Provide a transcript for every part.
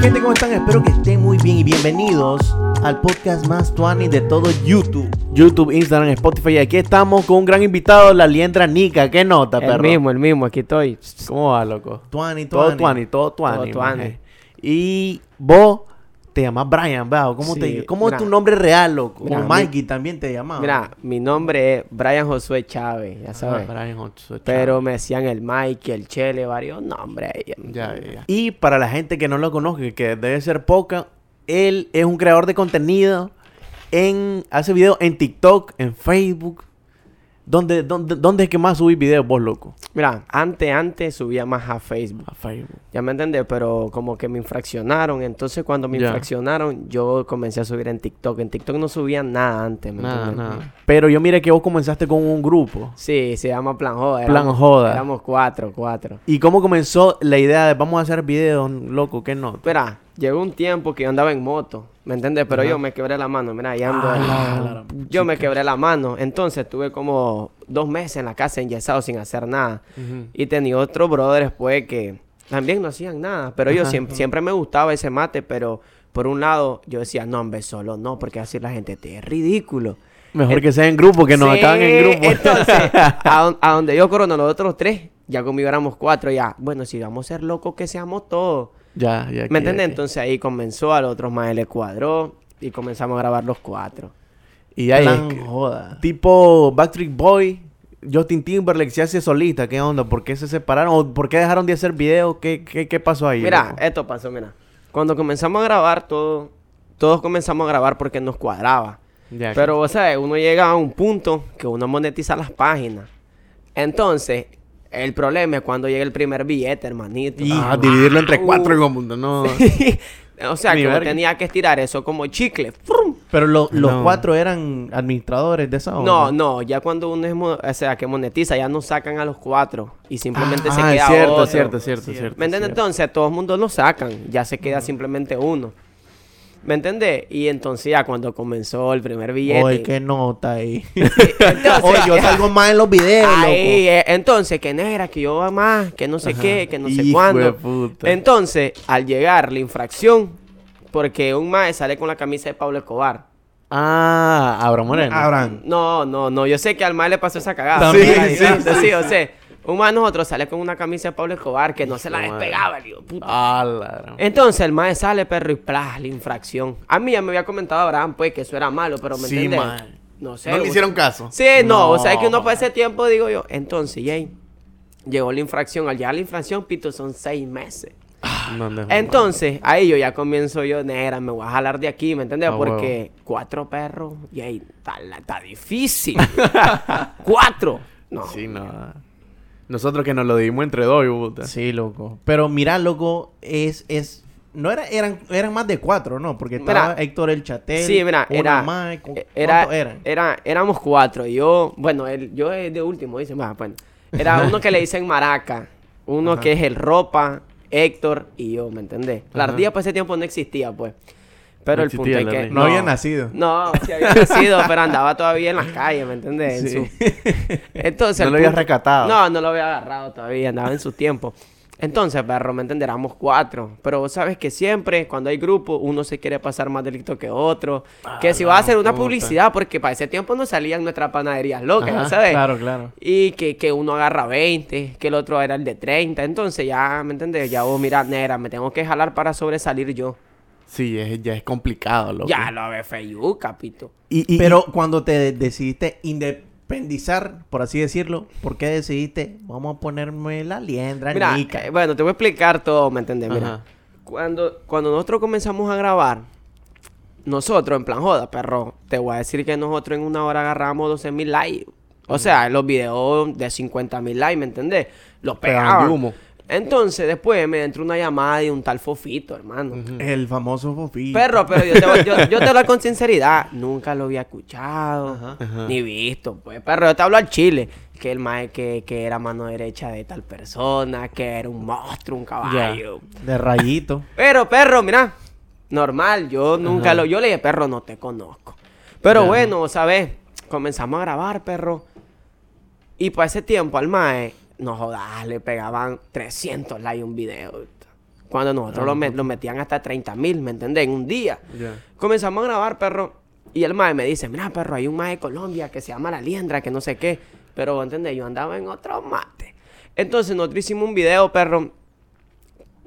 gente? ¿Cómo están? Espero que estén muy bien y bienvenidos al podcast más tuani de todo YouTube. YouTube, Instagram, Spotify. Y aquí estamos con un gran invitado, la liendra Nika. ¿Qué nota, El perro? mismo, el mismo, aquí estoy. ¿Cómo va, loco? Tuani, Todo tuani. tuani, todo tuani. Todo tuani. Y vos te llamas Brian, ¿verdad? ¿Cómo, Sí, te, ¿cómo es tu nombre real, loco? Mira, Como Mikey también te llamaba. Mira, mi nombre es Brian Josué Chávez, ya sabes. Brian Josué Pero me decían el Mike, el Chele, varios nombres. Ya, ya, ya. Y para la gente que no lo conozca, que debe ser poca, él es un creador de contenido en hace videos en TikTok, en Facebook. ¿Dónde, dónde, dónde es que más subís videos vos, loco? Mira, antes, antes subía más a Facebook. A Facebook. Ya me entendés, pero como que me infraccionaron. Entonces, cuando me infraccionaron, yo comencé a subir en TikTok. En TikTok no subía nada antes, ¿me Nada, nada. Pero yo mire que vos comenzaste con un grupo. Sí, se llama Plan Joda. Plan éramos- Joda. Éramos cuatro, cuatro. ¿Y cómo comenzó la idea de vamos a hacer videos, loco? ¿Qué no? Espera, llegó un tiempo que yo andaba en moto, ¿me entiendes? Pero yo me quebré la mano, mira, ahí ando. Ah, yo me quebré la mano, entonces estuve como dos meses en la casa enyesado sin hacer nada. Y tenía otros brothers, pues, que también no hacían nada. Pero yo siempre, siempre me gustaba ese mate, pero por un lado yo decía, no, hombre, solo no, porque así la gente te es ridículo. Mejor que sea en grupo, que nos Sí, acaban en grupo. Entonces, a, don- a donde yo corono los otros tres, ya conmigo éramos cuatro, ya. Bueno, si vamos a ser locos, que seamos todos. Ya, ya. ¿Me entiendes? Entonces ahí comenzó, al otro más le cuadró y comenzamos a grabar los cuatro. Y ahí, Plan es que- joda. tipo Backstreet Boy, Justin Timberlake se hace solita. ¿Qué onda? ¿Por qué se separaron? ¿O por qué dejaron de hacer videos? ¿Qué, qué, qué pasó ahí? Mira, loco? esto pasó, mira. Cuando comenzamos a grabar, todo, todos comenzamos a grabar porque nos cuadraba. Ya, Pero, vos sabes, uno llega a un punto que uno monetiza las páginas. Entonces, el problema es cuando llega el primer billete, hermanito. Ah, dividirlo entre Uh. cuatro y como no. o sea, que verga. tenía que estirar eso como chicle. ¡Frum! Pero lo- los No. cuatro eran administradores de esa No, onda. no, ya cuando uno es, o sea, que monetiza, ya no sacan a los cuatro y simplemente se Ah, queda es cierto, otro. cierto, es cierto, es cierto. ¿Me entiendes? Entonces, todo el mundo lo sacan, ya se queda simplemente uno. ¿Me entiendes? Y entonces ya cuando comenzó el primer billete. Oye, qué nota ahí. entonces, Oye, yo salgo más en los videos, Ahí, loco. eh, entonces, que negra, que yo va más, que no sé qué, que no sé Hijo de cuándo. puta. Entonces, al llegar la infracción, porque un mae sale con la camisa de Pablo Escobar. Ah, Abraham Moreno. Abraham. No, no, no. Yo sé que al mae le pasó esa cagada. También, Sí, sí, sí, sí, o sea, un mae nosotros sale con una camisa de Pablo Escobar que no se la despegaba, digo, puta. Ah, la Entonces el mae sale, perro, y plas, la infracción. A mí ya me había comentado Abraham, pues, que eso era malo, pero me Sí, entiendes. No sé. ¿No le hicieron caso? Sí, no, o sea, es que uno No, para ese tiempo, digo yo. Entonces, Jay, llegó la infracción. Al llegar la infracción, pito, son seis meses. No, no, no. Entonces, ahí yo ya comienzo yo, negra, me voy a jalar de aquí, ¿me entiendes? Ah, Porque cuatro perros, y ahí está, la- está difícil. cuatro. No. Sí, no. Nosotros que nos lo dimos entre dos, puta. Sí, loco. Pero mira, loco, es, es, no era, eran, eran más de cuatro, ¿no? Porque estaba Mira. Héctor el Chatel. Sí, mira, era, más, ¿cu- eh, ¿cuántos era, eran? era, éramos cuatro. Yo, bueno, el, yo es de último, dice, más, bueno. Era uno que le dicen Maraca, uno Ajá. que es el Ropa, Héctor y yo, ¿me entendés? La ardilla para ese tiempo no existía, pues. Pero No el punto es que... ardilla. No había nacido. No, sí había nacido, pero andaba todavía en las calles, ¿me entiendes? En Sí. su- Entonces... No lo punto- recatado. No, no lo había agarrado todavía, andaba en su tiempo. Entonces, perro, me entenderamos cuatro. Pero vos sabes que siempre, cuando hay grupo, uno se quiere pasar más delito que otro. Ah, que si va a hacer una puta. publicidad, porque para ese tiempo no salían nuestras panaderías locas, Ajá, ¿ya ¿sabes? Claro, claro. Y que, que uno agarra 20, que el otro era el de 30. Entonces, ya, ¿me entiendes? Ya vos, mira, negra, me tengo que jalar para sobresalir yo. Sí, es, ya es complicado, loco. Ya lo ve feyú, capito. Y, y- Pero cuando te de- decidiste independizar, por así decirlo, ¿por qué decidiste, vamos a ponerme la liendra, Mira, Nica? eh, bueno, te voy a explicar todo, ¿me entiendes? Mira, Ajá. cuando, cuando nosotros comenzamos a grabar, nosotros, en plan joda, perro, te voy a decir que nosotros en una hora agarramos 12 mil likes. O sea, los videos de 50 mil likes, ¿me entendés? Los Pegaban de pegaban. humo. Entonces, después me entró una llamada de un tal Fofito, hermano. El famoso Fofito. Perro, pero yo te, voy- yo, yo te hablo con sinceridad. Nunca lo había escuchado, Ajá. Ajá. ni visto, pues. Perro, yo te hablo al chile. Que el mae que, que era mano derecha de tal persona, que era un monstruo, un caballo. De rayito. Pero, perro, mira, normal, yo nunca lo... Yo le dije, perro, no te conozco. Pero bueno, ¿sabes? Comenzamos a grabar, perro. Y para ese tiempo al mae, no jodas, le pegaban 300 likes un video. Cuando nosotros lo, met- lo metían hasta 30 mil, ¿me entendés? En un día. Comenzamos a grabar, perro. Y el mae me dice, mira, perro, hay un mae de Colombia que se llama La Liendra, que no sé qué. Pero, ¿entendés? Yo andaba en otro mate. Entonces, nosotros hicimos un video, perro,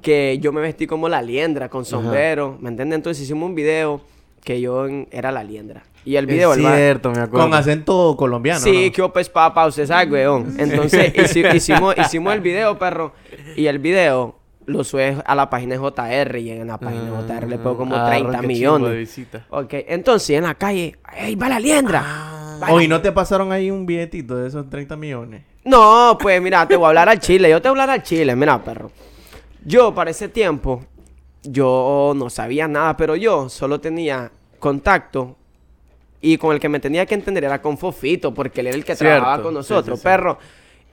que yo me vestí como La Liendra, con sombrero, ¿me entiendes? Entonces hicimos un video que yo en- era La Liendra. Y el video, es el cierto, me acuerdo. Con acento colombiano. Sí, ¿no? que opes papa, usted sabe, weón. Entonces hici- hicimos, hicimos el video, perro. Y el video lo sube a la página de JR. Y en la página de JR le pongo como Ah, 30 qué chimbo de millones. visita. Ok, entonces en la calle, ¡ey, va la liendra! Ah. Va la- Oye, ¿no te pasaron ahí un billetito de esos 30 millones? No, pues mira, te voy a hablar al chile. Yo te voy a hablar al chile, mira, perro. Yo para ese tiempo, yo no sabía nada, pero yo solo tenía contacto y con el que me tenía que entender era con Fofito, porque él era el que Cierto, trabajaba con nosotros, sí, sí. perro.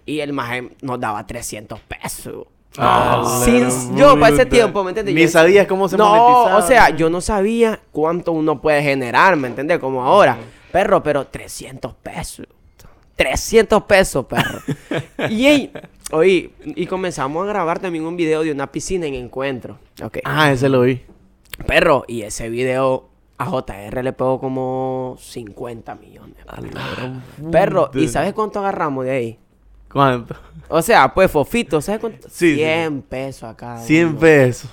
Y el maje nos daba 300 pesos. Ah, Sin- yo para ese tiempo, ¿me entiendes? Ni Yo- sabías cómo se no, monetizaba. o sea, yo no sabía cuánto uno puede generar, ¿me entiendes? Como ahora. Perro, pero 300 pesos. 300 pesos, perro. y, ey, oí, y comenzamos a grabar también un video de una piscina en encuentro. Ok. Ah, ese lo vi. Perro, y ese video a JR le pegó como 50 millones. Perro, ¿y sabes cuánto agarramos de ahí? ¿Cuánto? O sea, pues Fofito, ¿sabes cuánto? Sí, sí, 100 pesos acá. 100 pesos.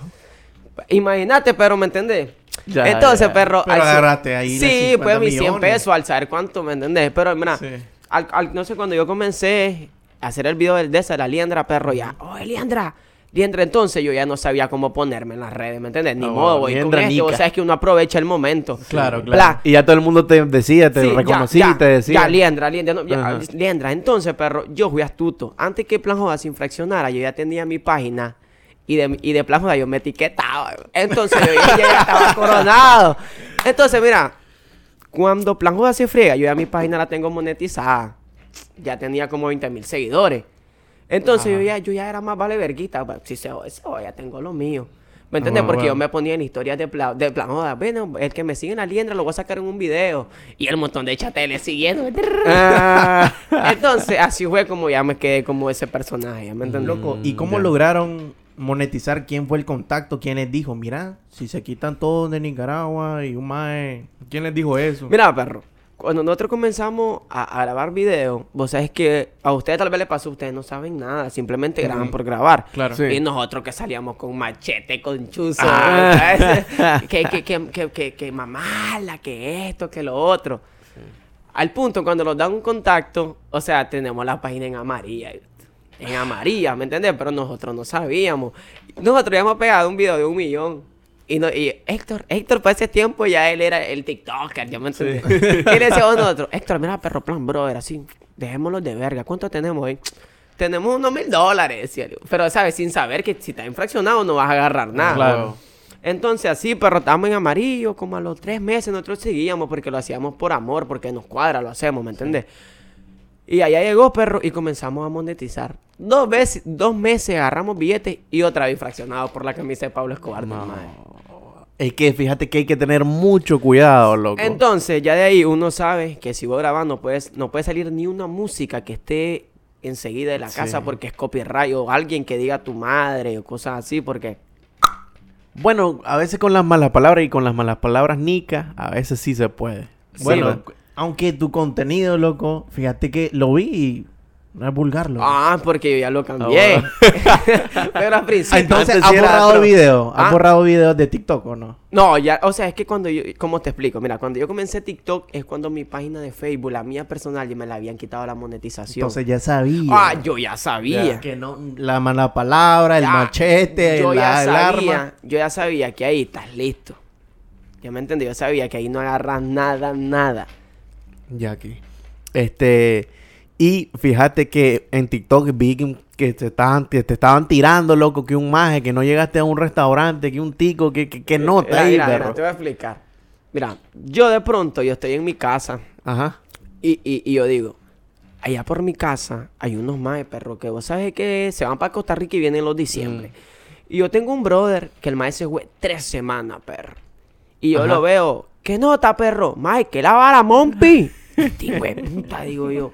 Imagínate, pero ¿me entendés? Ya, Entonces, ya. perro. Pero al- agarraste ahí Sí, 50 pues mis 100 millones. pesos al saber cuánto, ¿me entendés? Pero, mira, Sí. al- al- no sé, cuando yo comencé a hacer el video del de esa, la Liendra, perro, ya. Oh, Liendra. Liendra, entonces yo ya no sabía cómo ponerme en las redes, ¿me entendés? Ni Ah, modo, voy con Liendra esto. O Nica. sea, es que uno aprovecha el momento. Claro, Bla. claro. Y ya todo el mundo te decía, te Sí, reconocía ya, y te decía. Ya, Liendra, Liendra, no, ya. Liendra. Entonces, perro, yo fui astuto. Antes que Plan Joda se infraccionara, yo ya tenía mi página y de, y de Plan Joda yo me etiquetaba. Entonces, yo ya, ya estaba coronado. Entonces, mira, cuando Plan Joda se friega, yo ya mi página la tengo monetizada. Ya tenía como 20 mil seguidores. Entonces, yo ya, yo ya era más vale verguita. pues, Si se jode, se tengo lo mío. ¿Me entiendes? Ah, Porque yo me ponía en historias de plan, de plan, joda, bueno, el que me sigue en la liendra lo voy a sacar en un video. Y el montón de chateles siguiendo. Ah. Entonces, así fue como ya me quedé como ese personaje, ¿me entiendes? Loco, ¿y cómo ya. lograron monetizar? ¿Quién fue el contacto? ¿Quién les dijo? Mira, si se quitan todos de Nicaragua y un mae... ¿Quién les dijo eso? Mira, perro, cuando nosotros comenzamos a, a grabar video, vos sabes que a ustedes tal vez les pasó, ustedes no saben nada, simplemente graban por grabar. Claro. Sí. Y nosotros que salíamos con machete, con chuzo, Ah. ¿sabes? que, que, que, que, que, que mamala, que esto, que lo otro. Al punto, cuando nos dan un contacto, o sea, tenemos la página en amarilla. En amarilla, ¿me entiendes? Pero nosotros no sabíamos. Nosotros habíamos pegado un video de un millón. Y, no, y Héctor, Héctor, para ese tiempo ya él era el TikToker, ¿ya me entiendes? Y le decíamos nosotros, Héctor, mira, perro plan, brother, así, dejémoslo de verga. ¿Cuánto tenemos ahí? Tenemos unos mil dólares. Pero, ¿sabes? Sin saber que si estás infraccionado no vas a agarrar nada. Claro. Entonces así, pero estábamos en amarillo, como a los tres meses nosotros seguíamos porque lo hacíamos por amor, porque nos cuadra, lo hacemos, ¿me entiendes? Y allá llegó, perro, y comenzamos a monetizar. Dos veces, dos meses agarramos billetes y otra vez fraccionado por la camisa de Pablo Escobar. mae. Es que fíjate que hay que tener mucho cuidado, loco. Entonces, ya de ahí uno sabe que si vos grabando no puedes, no puede salir ni una música que esté enseguida de la Sí. casa porque es copyright o alguien que diga tu madre o cosas así, porque Bueno, a veces con las malas palabras y con las malas palabras nica, a veces sí se puede. Bueno, Sí, aunque tu contenido, loco, fíjate que lo vi y no es vulgar, loco. Ah, porque yo ya lo cambié. Pero al Ah, principio. entonces, ¿has borrado videos? ¿Has Ah. borrado videos de TikTok o no? No, ya, o sea, es que cuando yo, ¿cómo te explico? Mira, cuando yo comencé TikTok es cuando mi página de Facebook, la mía personal, ya me la habían quitado la monetización. Entonces ya sabía. ah, yo ya sabía. Que no, la mala palabra, el Ya, machete, yo la, ya el sabía, arma. yo ya sabía que ahí estás listo. Ya me entendí, yo sabía que ahí no agarras nada, nada. Ya aquí. Este. Y fíjate que en TikTok vi que, que te, estaban, te estaban tirando, loco, que un maje, que no llegaste a un restaurante, que un tico, que, que, que nota Mira, ahí, mira, mira, perro. te voy a explicar. Mira, yo de pronto, yo estoy en mi casa Ajá. Y, y, y yo digo, allá por mi casa hay unos más perro que vos sabes que se van para Costa Rica y vienen los diciembre. Y yo tengo un brother que el maestro se fue tres semanas, perro. Y yo Ajá. lo veo, ¿qué nota, perro? Mike, que la vara, Mompi. Este de puta, digo yo.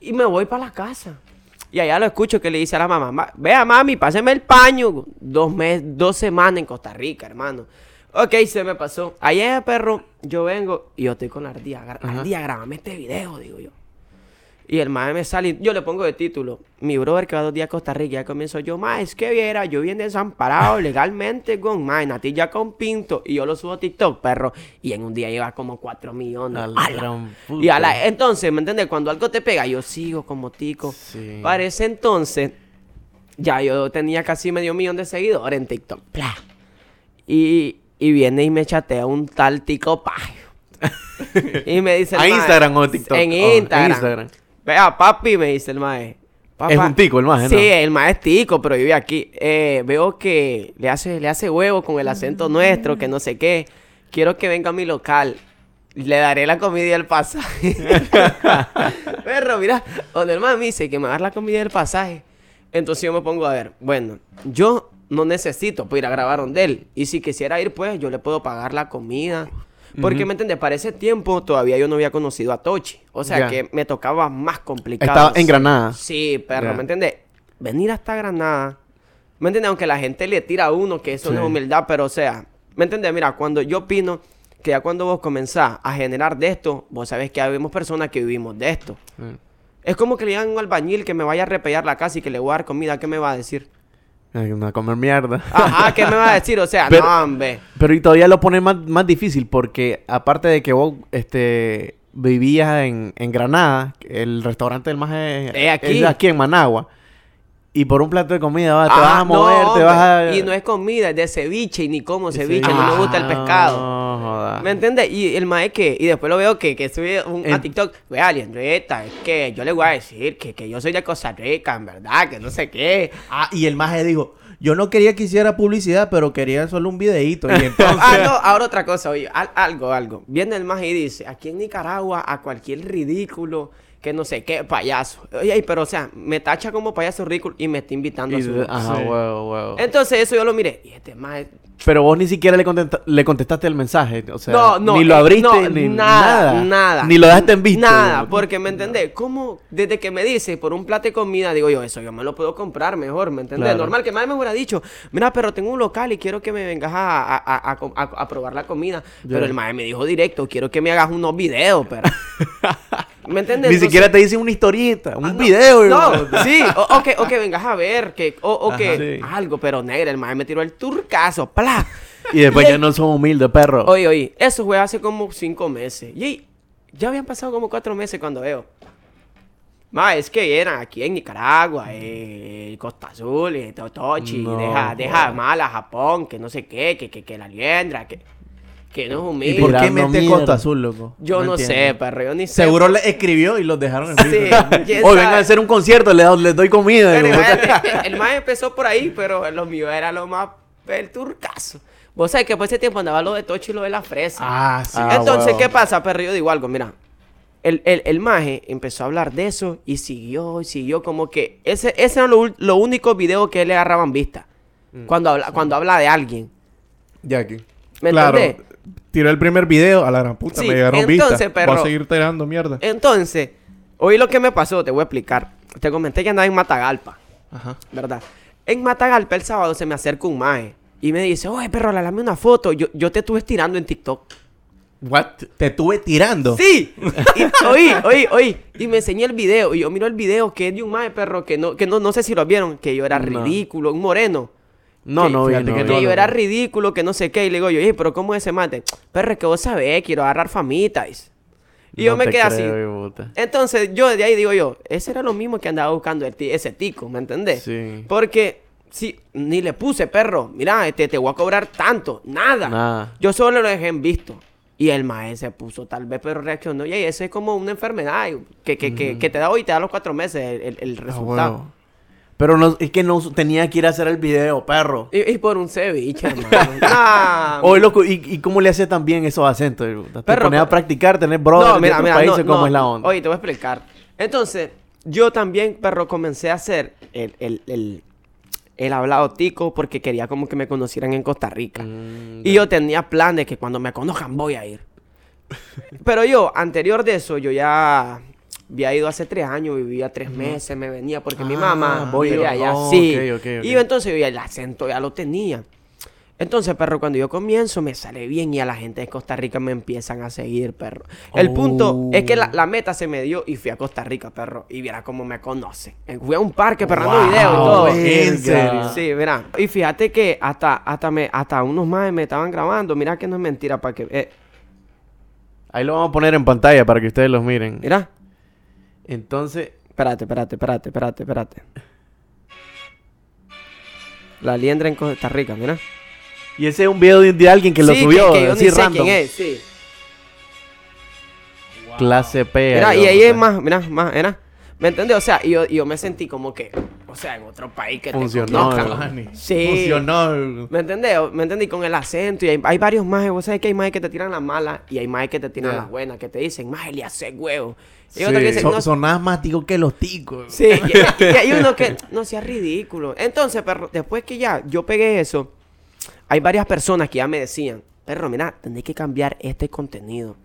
Y me voy para la casa. Y allá lo escucho que le dice a la mamá, "Ma- vea mami, páseme el paño. Dos meses, dos semanas en Costa Rica, hermano. Ok, se me pasó. Ayer, perro, yo vengo y yo estoy con la Ajá. Ardilla, grábame este video, digo yo. Y el mae me sale, yo le pongo de título, mi brother que va dos días a Costa Rica, ya comienzo yo, mae, es que viera, yo bien desamparado legalmente con mae, natilla con pinto, y yo lo subo a TikTok, perro, y en un día lleva como 4 millones. A la ¡Ala! Y a la- puta. entonces, ¿me entiendes? Cuando algo te pega, yo sigo como tico. Sí. Para ese entonces, ya yo tenía casi medio millón de seguidores en TikTok. Y, y viene y me chatea un tal tico payo. y me dice ¿A Instagram o TikTok? En Oh, en Instagram. Vea, papi, me dice el mae. Papá- Es un tico el ¿no? Sí, el mae es tico, pero vive aquí. Eh, veo que le hace, le hace huevo con el acento nuestro, que no sé qué. Quiero que venga a mi local. Le daré la comida y el pasaje. Perro, mira, donde el mae me dice que me va a dar la comida y el pasaje. Entonces yo me pongo a ver, bueno, yo no necesito pues, ir a grabar donde él. Y si quisiera ir, pues yo le puedo pagar la comida. Porque, ¿me entiendes? Para ese tiempo todavía yo no había conocido a Tochi. O sea que me tocaba más complicado. Estaba en Granada. Sí, perro, Ya. ¿me entiendes? Venir hasta Granada. ¿Me entiendes? Aunque la gente le tira a uno, que eso no es humildad, pero o sea, ¿me entiendes? Mira, cuando yo opino que ya cuando vos comenzás a generar de esto, vos sabés que habemos personas que vivimos de esto. Mm. Es como que le digan a un albañil que me vaya a repellar la casa y que le voy a dar comida, ¿qué me va a decir? A comer mierda. Ajá, ¿qué me va a decir? O sea, Pero- no, hombre. Pero y todavía lo pone más, más difícil porque aparte de que vos este, vivías en, en Granada, el restaurante del más es, Es aquí. es aquí en Managua, y por un plato de comida vas- te Ajá, vas a no, mover, te hombre. vas a... Y no es comida, es de ceviche y ni como ceviche, sí. no me gusta el Ah, pescado. No, joda. ¿Me entiendes? Y el mae que, y después lo veo que, que sube un, a En- TikTok, vea, Liendreta, es que yo le voy a decir que, que yo soy de Costa Rica, en verdad, que no sé qué. Ah, y el maje dijo, yo no quería que hiciera publicidad, pero quería solo un videíto. Y entonces... ah, no, ahora otra cosa, oye, al- algo, algo. Viene el maje y dice, aquí en Nicaragua, a cualquier ridículo, que no sé qué, payaso. Oye, pero o sea, me tacha como payaso ridículo y me está invitando Y- a su... ajá, Sí. huevo, huevo. Entonces eso yo lo miré, y este maje... Pero vos ni siquiera le, contesta- le contestaste el mensaje, o sea, No, no, ni lo eh, abriste, no, ni nada, nada, nada. ni lo dejaste en visto. Nada, porque me entendés, ¿cómo desde que me dice por un plato de comida, digo yo, eso yo me lo puedo comprar mejor, ¿me entendés? Claro. Normal que más me hubiera dicho, mira, pero tengo un local y quiero que me vengas a, a, a- a com- a- a probar la comida. Pero el mae me dijo directo, quiero que me hagas unos videos, pero. ¿Me entendés? Ni Entonces- siquiera te dice una historieta, un Ah, no, video. No, hijo. sí, o, o que, o que vengas a ver, que, o, o Ajá. que Sí. algo, pero negra, el mae me tiró el turcazo, ¡pla! Y después ya no son humildes, perro. Oye, oye, eso fue hace como cinco meses. Y ya habían pasado como cuatro meses cuando veo. Ma, es que eran aquí en Nicaragua, eh, Costa Azul, eh, Totochi, No, deja, mal a Japón, que no sé qué, que, que, que la liendra, que, que no es ¿Y humilde. por qué mete mierda. Costa Azul, loco? Yo no, sé, perro, yo ni sé. Seguro le escribió y los dejaron en Sí, Hoy vengan a hacer un concierto, les, les doy comida. Pero imagínate, el más empezó por ahí, pero lo mío era lo más el turcazo. Vos sabés que por ese tiempo andaba lo de Tochi y lo de la fresa. Ah, sí. Ah, Entonces, huevo. ¿qué pasa, perro? Yo digo algo, mira. El, el, el maje empezó a hablar de eso y siguió y siguió como que... Ese, ese era lo, lo único video que él le agarraban vista. Mm. Cuando, habla, cuando habla de alguien. Ya aquí. ¿Me claro. entendés? Tiró el primer video a la gran puta, Sí, me llegaron entonces, vistas. perro. Voy a seguir tirando mierda. Entonces, hoy lo que me pasó, te voy a explicar. Te comenté que andaba en Matagalpa. Ajá. ¿verdad? En Matagalpa el sábado se me acerca un maje y me dice, oye, perro, dame una foto. Yo, yo te estuve estirando en TikTok. What? Te estuve tirando. Sí. Y, oí, oí, oí. Y me enseñé el video. Y yo miro el video que es de un maje, perro, que no, que no, no sé si lo vieron, que yo era No. ridículo, un moreno. No, Que- no, vi, no que no, yo no. era ridículo, que no sé qué. Y le digo yo, oye, pero ¿cómo es ese mate? Perro, es que vos sabés, quiero agarrar famita. dice. Y yo me quedé así. creo. Entonces, yo de ahí digo yo, ese era lo mismo que andaba buscando el ese tico, ¿me entendés? Sí. Porque, sí, ni le puse, perro, mira, este, te voy a cobrar tanto, nada. Nada. Yo solo lo dejé en visto. Y el maestro se puso, tal vez, pero reaccionó. Y eso es como una enfermedad que, que, que, que te da hoy y te da los cuatro meses el, el- el Ah, resultado. Pero no, es que no tenía que ir a hacer el video, perro. y, y por un ceviche, hermano. Nah, Oye, loco, ¿y, y cómo le hace tan bien esos acentos? Te Perro, pones a practicar, tener brothers de otros países, no, ¿cómo no. es la onda? Oye, te voy a explicar. Entonces, yo también, perro, comencé a hacer el, el, el, el hablado tico porque quería como que me conocieran en Costa Rica. Mm, Y yo tenía plan de que cuando me conozcan voy a ir. Pero yo, anterior de eso, yo ya había ido hace tres años, vivía tres meses, me venía porque mi Ah, mamá voy- vivía allá. oh, sí. ok, ok, ok. Y yo entonces yo el acento ya lo tenía. Entonces, perro, cuando yo comienzo me sale bien y a la gente de Costa Rica me empiezan a seguir, perro. El punto es que la, Oh. la meta se me dio y fui a Costa Rica, perro. Y viera cómo me conocen. Eh, Fui a un parque perrando Wow, video y todo. ¿en serio? Sí, mira. Y fíjate que hasta, hasta, me, hasta unos más me estaban grabando. Mira que no es mentira para que... eh, Ahí lo vamos a poner en pantalla para que ustedes los miren. mira. Entonces, Espérate, espérate, espérate, espérate, espérate. La liendra en Costa Rica, mira. y ese es un video de, de alguien que lo Sí, subió, que, que yo así ni sé random. quién es, sí. Clase P. Mira, y ahí es más, mira, más, mira. ¿Me entiendes? O sea, yo, yo me sentí como que, o sea, en otro país que Funcionó, te. Sí. Funcionó. ¿Me entendés? ¿Me entendí? Con el acento. Y hay, hay varios más. Vos sabés que hay más que te tiran las malas y hay más que te tiran las buenas. Que te dicen, más le hace huevo. Y Sí. Son, no, sonás más ticos que los ticos. Sí, y, y hay uno que no sea ridículo. Entonces, perro, después que ya yo pegué eso, hay varias personas que ya me decían, perro, mira, tenés que cambiar este contenido.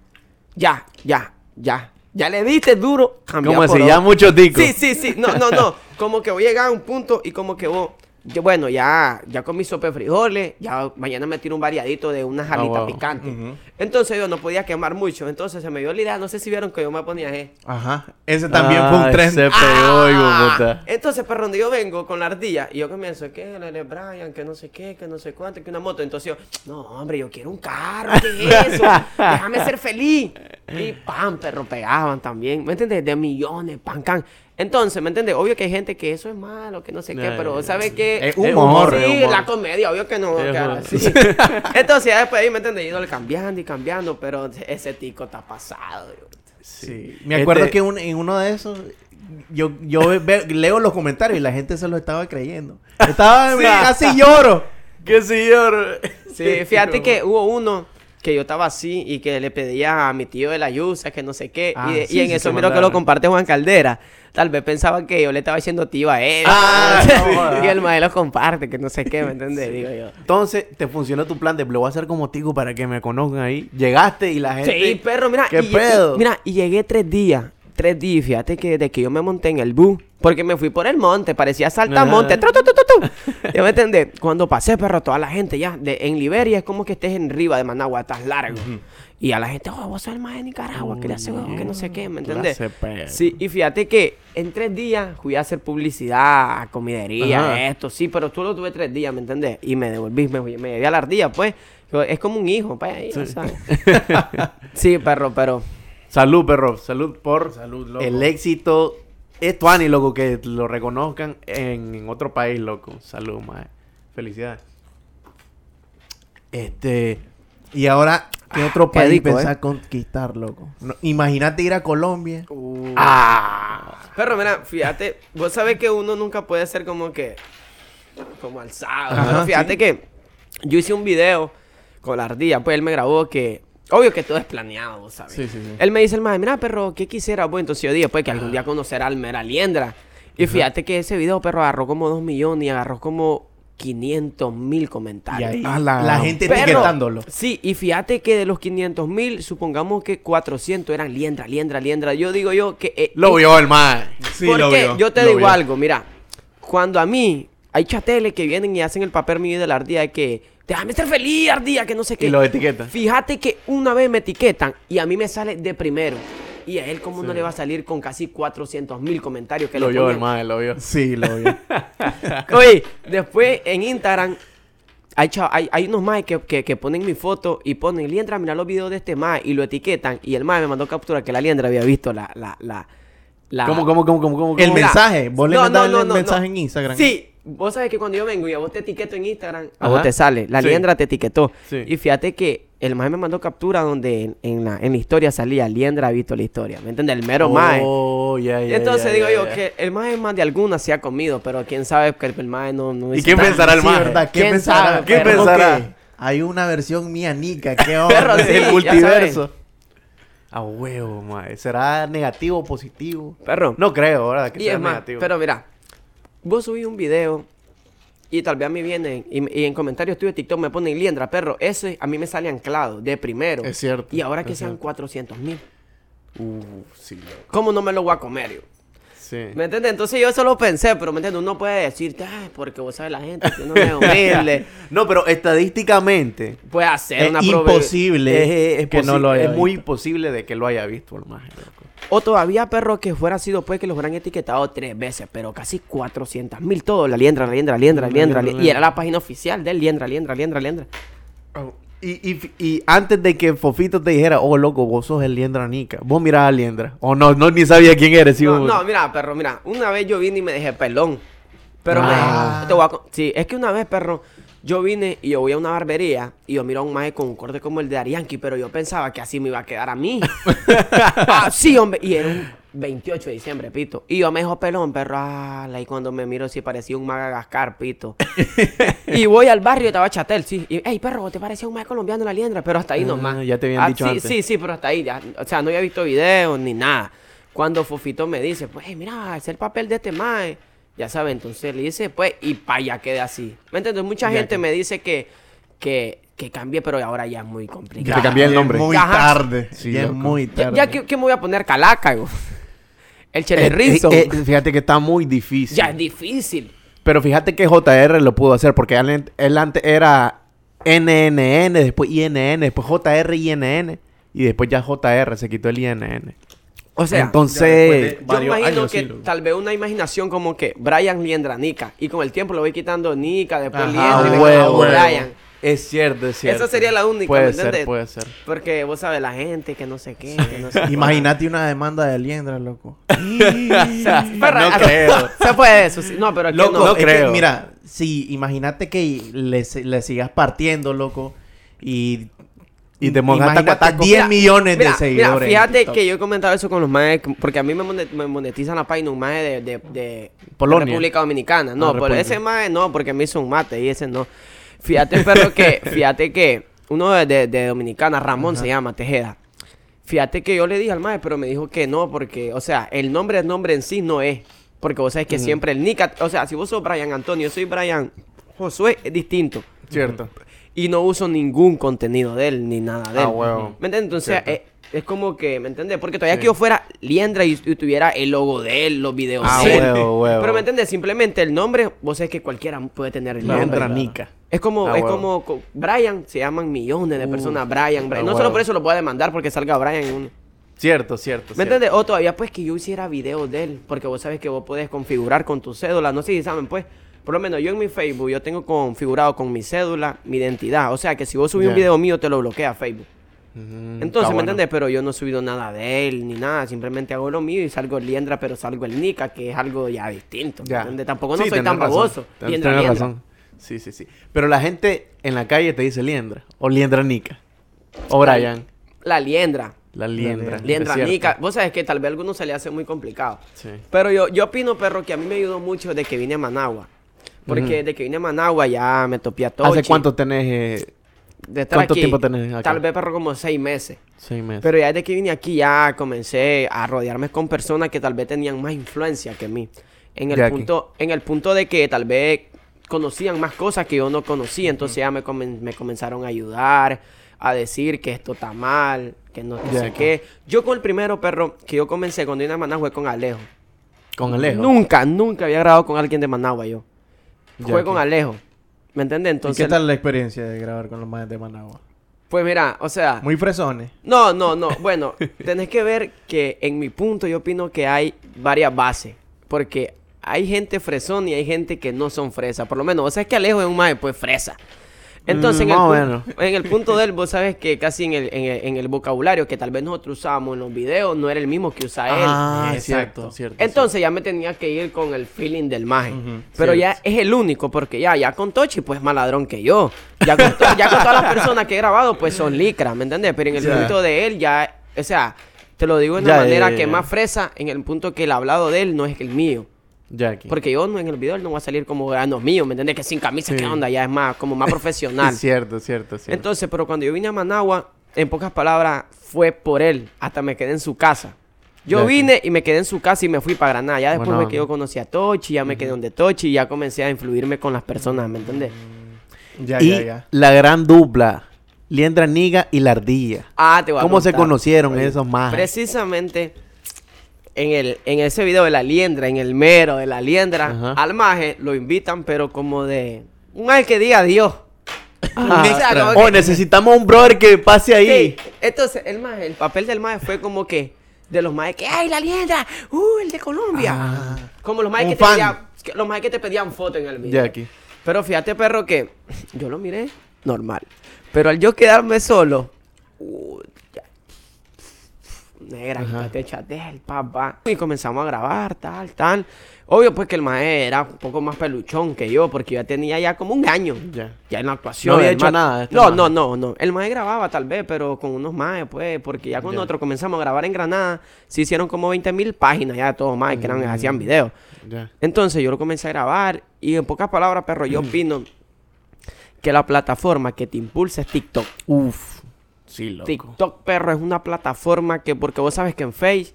Ya, ya, ya. Ya le diste duro, cambia ¿Cómo así? Ya otro. mucho tico. Sí, sí, sí. No, no, no. Como que voy a llegar a un punto y como que vos, yo, bueno, ya, ya comí sopa de frijoles, ya mañana me tiro un variadito de unas Ah, picantes. Ujú. Entonces yo no podía quemar mucho. Entonces se me dio la idea, no sé si vieron que yo me ponía eh. Ajá. Ese también fue Ah, un tren. Se pegó, hijo de puta. Entonces, perro, donde yo vengo con la ardilla y yo comienzo, que Lele Brian, que no sé qué, que no sé cuánto, que una moto. Entonces yo, no, hombre, yo quiero un carro, ¿qué es eso? Déjame ser feliz. Y pam, perro, pegaban también, ¿me entiendes? De millones, pan, can. Entonces, ¿me entiendes? Obvio que hay gente que eso es malo, que no sé qué, pero ya, ¿sabe qué? Es humor, Sí, humor. la comedia, obvio que no. Que. Entonces, ya después ahí, ¿me entiendes? Yo cambiando y cambiando, pero ese tico está pasado. yo. Sí. Me acuerdo Este- que un- en uno de esos, yo, yo ve- ve- leo los comentarios y la gente se lo estaba creyendo. Estaba casi lloro. ¡Qué señor! Sí, fíjate que hubo uno que yo estaba así y que le pedía a mi tío de la Yusa que no sé qué. Ah, y, de- sí, y en sí, eso miro que lo comparte Juan Caldera. Tal vez pensaba que yo le estaba diciendo tío a él. Ah, no y el maestro lo comparte, que no sé qué, ¿me entiendes? Digo yo. Entonces, te funcionó tu plan de lo voy a hacer como tico para que me conozcan ahí. Llegaste y la gente. Sí, perro, mira. ¿Qué y- pedo? mira, y llegué tres días. Tres días. Fíjate que desde que yo me monté en el bus, porque me fui por el monte, parecía saltamonte. Tru. ¿Ya me entiendes? Cuando pasé, perro, toda la gente ya. De, en Liberia es como que estés en Riva de Managua, estás largo. Y a la gente, oh, vos sos el más de Nicaragua, que le hace que no sé qué, ¿me P. Sí, y fíjate que en tres días fui a hacer publicidad, a comidería, Ajá. esto, sí, pero tú lo tuve tres días, ¿me entendés? Y me devolví, me, me llevé a la ardilla, pues. Es como un hijo, pues, ahí, ya sabes. sí, perro, pero... Salud, perro. Salud por Salud, loco. el éxito. Es Tuani, loco, que lo reconozcan en, en otro país, loco. Salud, mae. Felicidades. Este. Y ahora, ¿qué otro qué país rico, pensás eh. conquistar, loco? No, Imagínate ir a Colombia. ¡Ah! Pero mira, fíjate, vos sabés que uno nunca puede ser como que... Como alzado. Ajá, pero fíjate sí. que yo hice un video con la ardilla, pues él me grabó que... Obvio que todo es planeado, sabes. Sí, sí, sí. Él me dice, el madre, mira, perro, ¿qué quisiera? Pues entonces yo dije, pues que algún día conocerá al Mera Liendra. Y fíjate que ese video, perro, agarró como 2 millones y agarró como 500 mil Y comentarios. ahí, A la la, gente Perro, etiquetándolo. Sí, y fíjate que de los 500 mil, supongamos que 400 eran liendra, liendra, liendra. Yo digo yo que... eh, Lo vio el mae. Sí, porque lo vio, yo te lo digo vio. algo, mira, cuando a mí hay chateles que vienen y hacen el papel mío de la ardilla de que déjame ser feliz, ardilla, que no sé qué. Y lo etiqueta. Fíjate que una vez me etiquetan y a mí me sale de primero. Y a él como no le va a salir con casi 400 mil comentarios que Lo le vio mae, lo vio. Sí, lo vio. Oye, después en Instagram hay, hay, hay unos más que, que, que ponen mi foto y ponen, Liendra, mira los videos de este más y lo etiquetan. Y el más me mandó captura que la Liendra había visto la... la, la, la- ¿Cómo, cómo, cómo, cómo, cómo? El cómo? Mira, mensaje, vos le no, no, el no, mensaje no. en Instagram. Sí, vos sabes que cuando yo vengo y a vos te etiqueto en Instagram, a Ajá. vos te sale. La Sí. Liendra te etiquetó. Sí. Y fíjate que el mae me mandó captura donde en, en la, en la historia salía Liendra ha visto la historia. ¿Me entiendes? El mero mae. Oh, ya, ya. Entonces digo yo que el mae más de alguna se ha comido, pero quién sabe que el mae no, no ¿Y quién pensará el Sí, mae? ¿verdad? ¿Qué ¿Quién pensará? sabe, ¿Qué perro? pensará? Hay una versión mía nica. ¿Qué Perro, onda? sí, el multiverso. A huevo, mae. ¿Será negativo o positivo? Perro. No creo, ¿verdad? Que Y sea es más, negativo. pero mira, vos subís un video y tal vez a mí vienen y, y en comentarios tuyos de TikTok me ponen liendra, perro. Ese a mí me sale anclado de primero. Es cierto, Y ahora que sean cierto. 400 mil. Uh, sí, loco. ¿Cómo no me lo voy a comer yo? Sí. ¿Me entiendes? Entonces yo eso lo pensé, pero ¿me entiendes? Uno puede decirte, ay, porque vos sabes la gente que uno no es humilde. No, pero estadísticamente Puede hacer Es una imposible es, es que no lo haya es muy imposible de que lo haya visto el maje, loco. O todavía, perro, que fuera sido pues que los hubieran etiquetado tres veces, pero casi 400 mil todo. La liendra, la liendra, la liendra, la liendra. liendra, Y era la página oficial del liendra, liendra, liendra, liendra. Y, y, y antes de que Fofito te dijera, oh, loco, vos sos el Liendra Nica, vos mirás a Liendra. O no, no, ni sabía quién eres. sí, No, no, mira, perro, mira. Una vez yo vine y me dejé pelón. Pero Ah. me... Te voy a Sí, es que una vez, perro, yo vine y yo voy a una barbería y yo miro a un maje con un corte como el de Arianki, pero yo pensaba que así me iba a quedar a mí. ah, sí, hombre. Y era un 28 de diciembre, pito. Y yo me dejo pelón, perro. Ah, y cuando me miro, sí parecía un Madagascar, pito. y voy al barrio, estaba Chatel, sí. Y, hey, perro, ¿te parecía un maje colombiano en la liendra? Pero hasta ahí Ah, nomás. ya te habían Ah, dicho sí, antes. Sí, sí, pero hasta ahí. ya. O sea, no había visto videos ni nada. Cuando Fofito me dice, pues, hey, mira, es el papel de este mae. Ya sabes, entonces le dice, pues, y pa' ya quede así. ¿Me entiendes? Mucha Ya gente que- me dice que, que, que cambie, pero ahora ya es muy complicado. te cambié el Ya nombre. Muy Ajá. tarde. Sí, ya es muy Ya, tarde. ya que, que me voy a poner calaca, yo. El Eh, Chele eh, Rinzo. eh, fíjate que está muy difícil. ya es difícil. Pero fíjate que JR lo pudo hacer porque él, él antes era NNN, después INN, después JR INN y después ya JR se quitó el INN. O sea, Entonces, yo imagino años, que sí, tal vez una imaginación como que Brian Liendra Nica. Y con el tiempo lo voy quitando Nica, después Ajá, Liendra y huevo. Brian. es cierto, es cierto. Esa sería la única, Puede ¿me ser, entiendes? puede ser. Porque vos sabes, la gente que no sé qué, que no sé. Imagínate una demanda de Liendra, loco. No creo. Se puede eso, sí. No, pero aquí Loco, no. no es que, creo. mira, si imagínate que le, le sigas partiendo, loco, y... Y te taco. 10 Mira, millones Mira, de seguidores. mira, fíjate que yo he comentado eso con los maes, porque a mí me, monet- me monetizan la página un mae de, de, de Polonia. República Dominicana. No, Ah, pero República. ese mae no, porque me hizo un mate y ese no. Fíjate, pero que, fíjate que uno de, de- de Dominicana, Ramón se llama, Tejeda. Fíjate que yo le dije al mae, pero me dijo que no, porque, o sea, el nombre, el nombre en sí no es. Porque vos sabés que siempre el Nica, o sea, si vos sos Brian Antonio, yo soy Brian Josué, es distinto. Cierto. Y no uso ningún contenido de él, ni nada de Ah, él. ¿Me entiendes? Entonces, eh, es como que, ¿me entiendes? Porque todavía Sí. que yo fuera Liendra y, y tuviera el logo de él, los videos Ah, de él. huevo, huevo. Pero ¿me entiendes? Simplemente el nombre, vos sabés que cualquiera puede tener el Liendra nombre. Nica. Es como, Ah, es huevo. como, co- Brian, se llaman millones de Uh, personas, Brian, Brian. ah, no solo por eso lo voy a demandar porque salga Brian en uno. Cierto, cierto. ¿Me entiendes? O todavía pues que yo hiciera videos de él, porque vos sabes que vos podés configurar con tu cédula, no sé si saben pues, por lo menos yo en mi Facebook yo tengo configurado con mi cédula mi identidad, o sea que si vos subís un video mío te lo bloquea Facebook. Mm, Entonces, ¿me bueno. entiendes? Pero yo no he subido nada de él ni nada, simplemente hago lo mío y salgo el Liendra, pero salgo el Nica, que es algo ya distinto. ¿me Ya. entiendes? Tampoco no Sí, soy tan baboso. Liendra. razón. Sí, sí, sí. Pero la gente en la calle te dice Liendra. O Liendra Nica. O Brian. La Liendra. La Liendra. Liendra. Nica. Vos sabes que tal vez a algunos se le hace muy complicado. Sí. Pero yo, yo opino, perro, que a mí me ayudó mucho de que vine a Managua. Porque Ujú. desde que vine a Managua ya me topé a Tochi. ¿Hace cuánto tenés? eh, de estar cuánto aquí, tiempo tenés acá? Tal vez, perro, como seis meses. seis meses. Pero ya desde que vine aquí ya comencé a rodearme con personas que tal vez tenían más influencia que mí. En el, aquí. punto, en el punto de que tal vez conocían más cosas que yo no conocía. Entonces ya me, comen- me comenzaron a ayudar, a decir que esto está mal, que no sé qué. Yo con el primero perro que yo comencé cuando vine a Managua fue con Alejo. Con Alejo. Nunca, nunca había grabado con alguien de Managua yo. Fue con. Alejo. ¿Me entiendes? ¿Y Entonces, qué tal la experiencia de grabar con los más de Managua? pues mira, o sea, Muy fresones. no, no, no. Bueno, tenés que ver que en mi punto yo opino que hay varias bases. Porque hay gente fresón y hay gente que no son fresa. Por lo menos, vos sabes que Alejo es un mae, pues fresa. Entonces, Mm, en, el más o pu- menos. en el punto de él, vos sabes que casi en el, en, el, en el vocabulario que tal vez nosotros usábamos en los videos no era el mismo que usa él. Ah, Exacto. cierto, cierto. Entonces ya me tenía que ir con el feeling del maje. Pero cierto. ya es el único, porque ya, ya con Tochi, pues más ladrón que yo. Ya con, to- ya con todas las personas que he grabado, pues son licras, ¿me entiendes? Pero en el punto de él, ya, o sea, te lo digo de Ya, una manera ya, ya, que más fresa, en el punto que el hablado de él no es el mío. Jackie. Porque yo no en el video él no va a salir como ah, no mío, ¿me entiendes? Que sin camisa, Sí. ¿qué onda? Ya es más, como más profesional. Es cierto, cierto, cierto. Entonces, pero cuando yo vine a Managua, en pocas palabras, fue por él. Hasta me quedé en su casa. Yo vine y me quedé en su casa y me fui para Granada. Ya después Buena de que yo conocí a Tochi, ya me quedé donde Tochi y ya comencé a influirme con las personas, ¿me entiendes? Ya, y ya, ya. la gran dupla Liendra Niga y la ardilla. Ah, te voy a ¿Cómo se conocieron Oye, esos majes? Precisamente en, el, en ese video de la liendra, en el mero de la liendra, Ajá. al maje lo invitan, pero como de un maje que diga adiós. Ah, O oh, necesitamos un brother que pase ahí. Sí, Entonces, el maje, el papel del maje fue como que de los majes que, ¡ay, la liendra! ¡Uh, el de Colombia! Ah. Como los majes que te pedían, que- los majes que te pedían foto en el video. Pero fíjate, perro, que yo lo miré normal. Pero al yo quedarme solo, uh. Negra, quítate, echate el papá. Y comenzamos a grabar, tal, tal. Obvio, pues que el maestro era un poco más peluchón que yo, porque yo ya tenía ya como un año. Ya. Ya en la actuación. No había hecho nada, este no, no, no, no. El maestro grababa tal vez, pero con unos más, pues, porque ya cuando Ya. nosotros comenzamos a grabar en Granada, se hicieron como 20 mil páginas ya de todos más que eran, hacían videos. Entonces yo lo comencé a grabar y en pocas palabras, perro, yo opino que la plataforma que te impulsa es TikTok. Uf. Sí, loco. TikTok, perro, es una plataforma que, porque vos sabes que en Face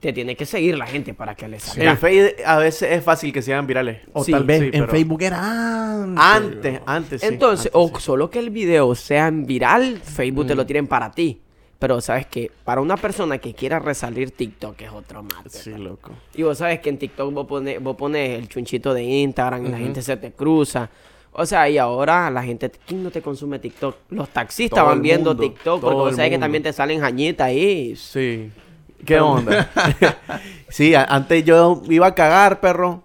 te tiene que seguir la gente para que le salga. En Facebook a veces es fácil que sean virales. O Sí, tal vez sí, en pero- Facebook era antes. Antes, antes. sí, Entonces, antes, o sí. solo que el video sea en viral, Facebook te lo Mm. tienen para ti. Pero sabes que para una persona que quiera resalir TikTok es otro mate. Sí, perro. loco. Y vos sabes que en TikTok vos pones, vos pones el chunchito de Instagram y la gente se te cruza. O sea, y ahora la gente, ¿quién no te consume TikTok? Los taxistas Todo van viendo mundo, TikTok porque el sabes que también te salen jañitas ahí. Sí. ¿Qué onda? sí, antes yo iba a cagar, perro.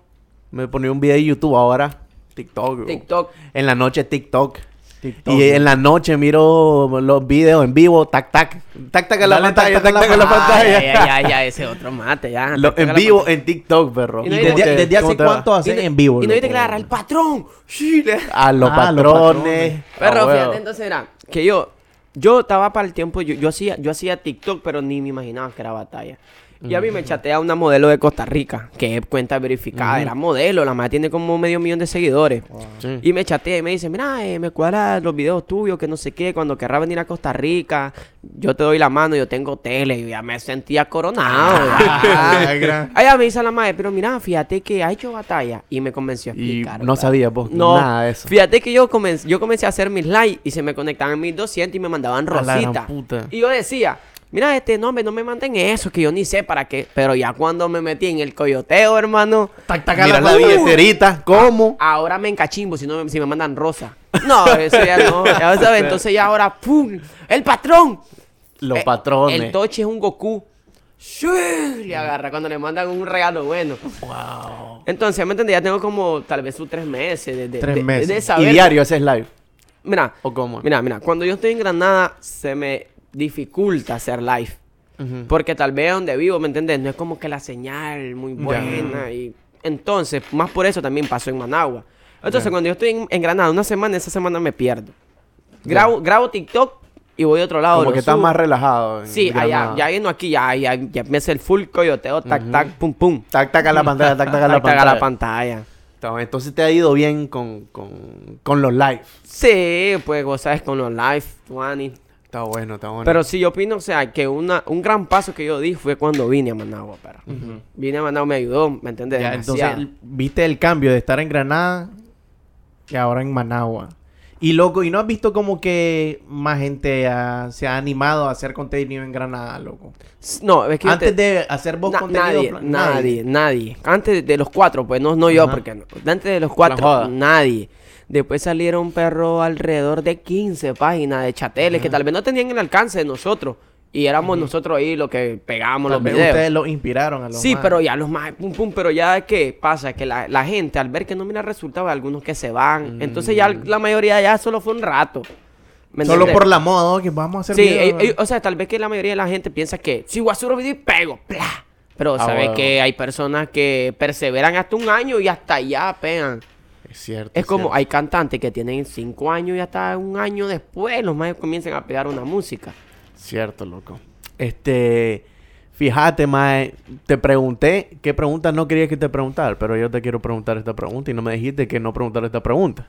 Me ponía un video de YouTube, ahora TikTok. bro. TikTok. En la noche TikTok. TikTok, y en la noche miro los videos en vivo, tac, tac. Tac, tac en la pantalla, tac, tac, en la la pantalla. Ah, ya, ya, ese otro mate, ya. Lo- en vivo en TikTok, perro. Y no ¿Y desde, ¿Cómo te- desde hace cuánto haces en vivo? Y no viste que le agarra el patrón. Sí, le- A los Ah, patrones. Ah, fíjate, entonces era que yo, yo estaba para el tiempo, yo, yo hacía, yo hacía TikTok, pero ni me imaginaba que era batalla. Y a mí me chatea una modelo de Costa Rica, que es cuenta verificada, era modelo, la madre tiene como medio millón de seguidores. Sí. Y me chatea y me dice, mira, eh, me cuadra los videos tuyos, que no sé qué, cuando querrás venir a Costa Rica, yo te doy la mano, yo tengo tele, y ya me sentía coronado. ya. Me dice la madre, pero mira, fíjate que ha hecho batalla. Y me convenció a Y explicar. no ¿verdad? sabías vos No, nada de eso. Fíjate que yo comencé, yo comencé a hacer mis likes y se me conectaban 1200 y me mandaban A la gran rosita. puta. Y yo decía, mira, este nombre, no me manden eso, que yo ni sé para qué. Pero ya cuando me metí en el coyoteo, hermano, Tac, tac, Mira la pantalla. billetterita, ¿cómo? ahora me encachimbo si, no me, si me mandan rosa. No, eso ya no. Ya sabes, entonces ya ahora, ¡pum! ¡El patrón! Los Eh, patrones. El Tochi es un Goku. ¡Sí! Le agarra cuando le mandan un regalo bueno. Wow. Entonces, ¿me entiendes? Ya tengo como tal vez sus tres meses de, de, Tres de- meses. de Y Y diario haces live. Mira, ¿O cómo? mira, mira. Cuando yo estoy en Granada, se me dificulta hacer live. Porque tal vez donde vivo, ¿me entiendes? No es como que la señal muy buena. Y entonces, más por eso también pasó en Managua. Entonces, cuando yo estoy en, en Granada una semana, esa semana me pierdo. Grabo, grabo TikTok y voy a otro lado. Como lo que estás más relajado. Sí, allá, ya yendo aquí, ya, ya, ya me hace el full coyoteo, tac, tac, pum, pum. Tac, tac a la pantalla, tac, tac a la Tac, tac pantalla. a la pantalla. Entonces te ha ido bien con, con, con los live. Sí, pues vos sabes, con los live, Juani. Está bueno, está bueno. Pero sí, yo opino, o sea, que una, un gran paso que yo di fue cuando vine a Managua, perro. Vine a Managua, me ayudó, ¿me entiendes? Ya, entonces, viste el cambio de estar en Granada y ahora en Managua. Y loco, ¿y no has visto como que más gente se ha animado a hacer contenido en Granada, loco? No, es que Antes te- de hacer vos Na- contenido... nadie, nadie, nadie. Antes de, los cuatro, pues no, no yo, porque no. Antes de los cuatro, nadie. Después salieron perro alrededor de 15 páginas de chateles que tal vez no tenían el alcance de nosotros. Y éramos nosotros ahí los que pegamos Tal los videos. ustedes lo inspiraron a los Sí, más. pero ya los más, pum, pum, pero ya que pasa que la, la gente al ver que no mira resultados, hay algunos que se van. Entonces ya la mayoría ya solo fue un rato. ¿Me Solo por la moda, que vamos a hacer Sí, ¿no? ellos- o sea, tal vez que la mayoría de la gente piensa que si un video y pego, ¡pla! Pero Ah, sabes bueno. que hay personas que perseveran hasta un año y hasta allá pegan. Es cierto. Es como, cierto. hay cantantes que tienen cinco años y hasta un año después los más comienzan a pegar una música. Cierto, loco. Este, fíjate, mae, te pregunté qué preguntas no querías que te preguntara, pero yo te quiero preguntar esta pregunta y no me dijiste que no preguntar esta pregunta.